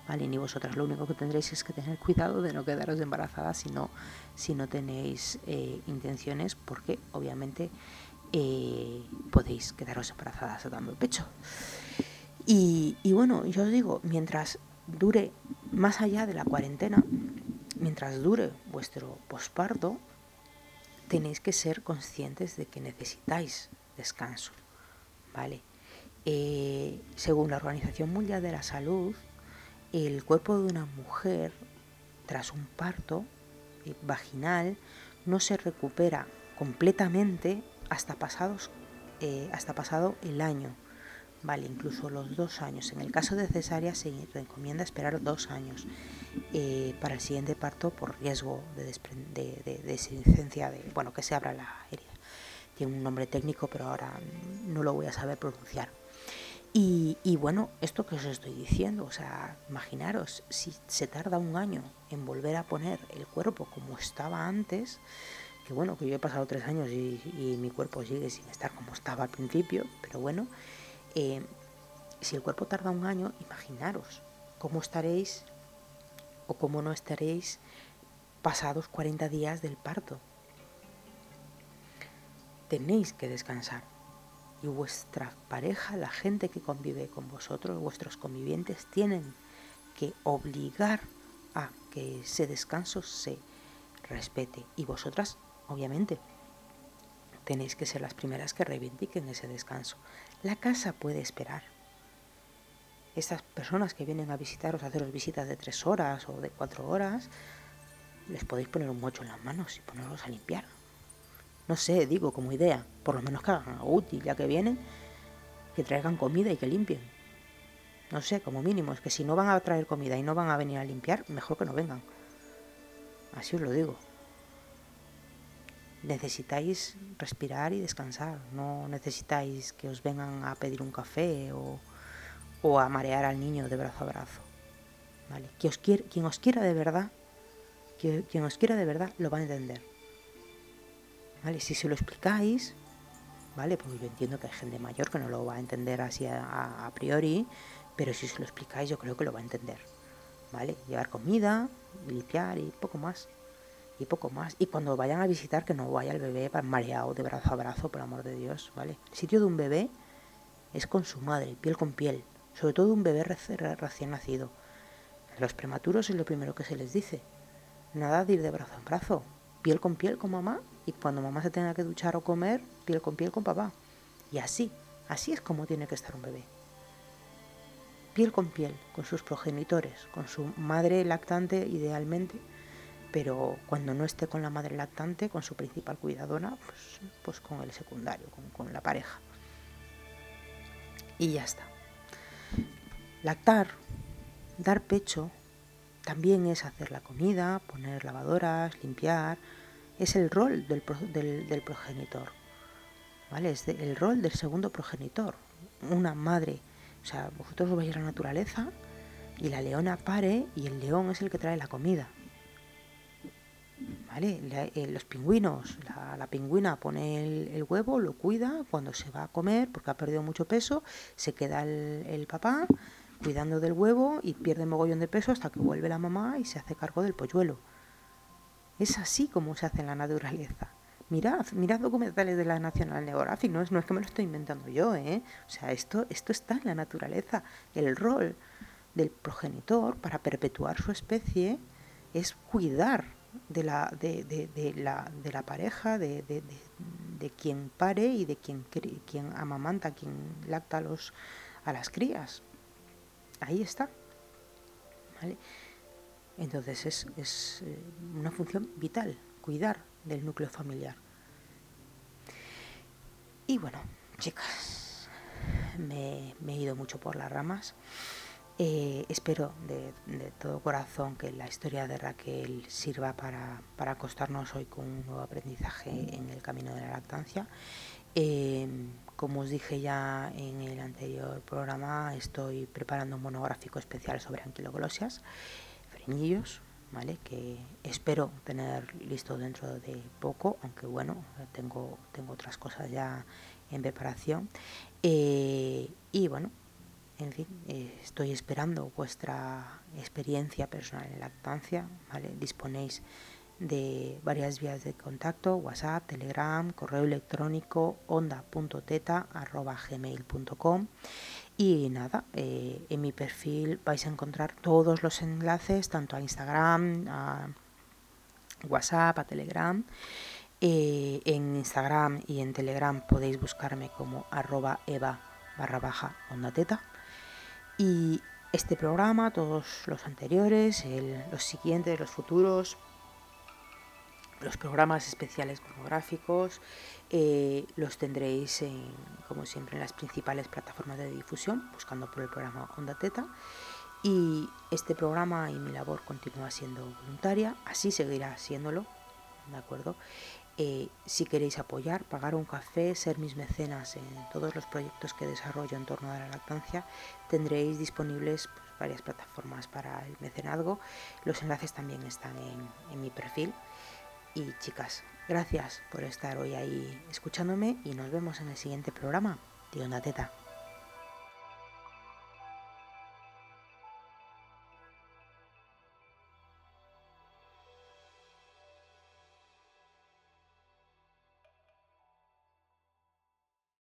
¿vale? Ni vosotras. Lo único que tendréis es que tener cuidado de no quedaros embarazadas si no, si no tenéis eh, intenciones, porque obviamente eh, podéis quedaros embarazadas dando el pecho. Y, bueno, yo os digo, mientras dure más allá de la cuarentena, mientras dure vuestro posparto, tenéis que ser conscientes de que necesitáis descanso, ¿vale? Eh, según la Organización Mundial de la Salud, el cuerpo de una mujer tras un parto eh, vaginal no se recupera completamente hasta, pasados, eh, hasta pasado el año. vale, incluso los dos años. En el caso de cesárea se recomienda esperar dos años eh, para el siguiente parto por riesgo de, de, de, de, bueno, que se abra la herida. Tiene un nombre técnico, pero ahora no lo voy a saber pronunciar. Y, bueno, esto que os estoy diciendo, o sea, imaginaros, si se tarda un año en volver a poner el cuerpo como estaba antes, que bueno, que yo he pasado tres años y, mi cuerpo sigue sin estar como estaba al principio, pero bueno, eh, si el cuerpo tarda un año, imaginaros cómo estaréis o cómo no estaréis pasados 40 días del parto. Tenéis que descansar. Y vuestra pareja, la gente que convive con vosotros, vuestros convivientes, tienen que obligar a que ese descanso se respete. Y vosotras, obviamente, tenéis que ser las primeras que reivindiquen ese descanso. La casa puede esperar. Estas personas que vienen a visitaros, a haceros visitas de tres horas o de cuatro horas, les podéis poner un mocho en las manos y ponerlos a limpiar. No sé, digo como idea, por lo menos que hagan algo útil, ya que vienen, que traigan comida y que limpien. No sé, como mínimo, es que si no van a traer comida y no van a venir a limpiar, mejor que no vengan. Así os lo digo necesitáis respirar y descansar, no necesitáis que os vengan a pedir un café o, o a marear al niño de brazo a brazo. ¿Vale? Quien, os quiera, quien os quiera de verdad, quien, os quiera de verdad lo va a entender. ¿Vale? Si se lo explicáis, ¿vale? Porque yo entiendo que hay gente mayor que no lo va a entender así a, a priori, pero si se lo explicáis yo creo que lo va a entender. ¿Vale? Llevar comida, limpiar y poco más y poco más. Y cuando vayan a visitar, que no vaya el bebé mareado de brazo a brazo, por amor de Dios, ¿vale? El sitio de un bebé es con su madre, piel con piel, sobre todo un bebé recién nacido. los prematuros es lo primero que se les dice. Nada de ir de brazo en brazo, piel con piel con mamá y cuando mamá se tenga que duchar o comer, piel con piel con papá. Y así, así es como tiene que estar un bebé. Piel con piel, con sus progenitores, con su madre lactante idealmente pero cuando no esté con la madre lactante, con su principal cuidadora, pues, pues con el secundario, con, la pareja. Y ya está. Lactar, dar pecho, también es hacer la comida, poner lavadoras, limpiar, es el rol del, progenitor, ¿vale? Es el rol del segundo progenitor, una madre. O sea, vosotros vais a la naturaleza y la leona pare y el león es el que trae la comida ¿vale? Eh, los pingüinos, la, pingüina pone el, huevo, lo cuida, cuando se va a comer, porque ha perdido mucho peso, se queda el, papá cuidando del huevo y pierde mogollón de peso hasta que vuelve la mamá y se hace cargo del polluelo. Es así como se hace en la naturaleza. Mirad, mirad documentales de la National Geographic, no es, no es que me lo estoy inventando yo, ¿eh? O sea, esto, esto está en la naturaleza. El rol del progenitor para perpetuar su especie es cuidar de la, de, de, la, de la pareja, de, de, quien pare y de quien, quien amamanta, quien lacta a, los, a las crías. Ahí está. ¿Vale? Entonces es, es eh, una función vital, cuidar del núcleo familiar. Y bueno, chicas, me he ido mucho por las ramas. Eh, espero de, todo corazón que la historia de Raquel sirva para, acostarnos hoy con un nuevo aprendizaje en el camino de la lactancia. Em, como os dije ya en el anterior programa, estoy preparando un monográfico especial sobre anquiloglosias, frenillos, ¿vale? que espero tener listo dentro de poco, aunque bueno, tengo, tengo otras cosas ya en preparación. Eh, y bueno, en fin, eh, estoy esperando vuestra experiencia personal en lactancia, ¿vale? Disponéis de varias vías de contacto, WhatsApp, Telegram, correo electrónico, onda.teta.gmail.com y nada, eh, en mi perfil vais a encontrar todos los enlaces, tanto a Instagram, a WhatsApp, a Telegram. Eh, en Instagram y en Telegram podéis buscarme como arroba eva barra baja onda teta y este programa, todos los anteriores, los siguientes, los futuros, Los programas especiales monográficos eh, los tendréis, como siempre, en las principales plataformas de difusión, buscando por el programa Onda Teta. Y este programa y mi labor continúa siendo voluntaria, así seguirá siéndolo, ¿de acuerdo? Eh, si queréis apoyar, pagar un café, ser mis mecenas en todos los proyectos que desarrollo en torno a la lactancia, tendréis disponibles pues, varias plataformas para el mecenazgo. Los enlaces también están en mi perfil. Y chicas, gracias por estar hoy ahí escuchándome y nos vemos en el siguiente programa de Onda Teta.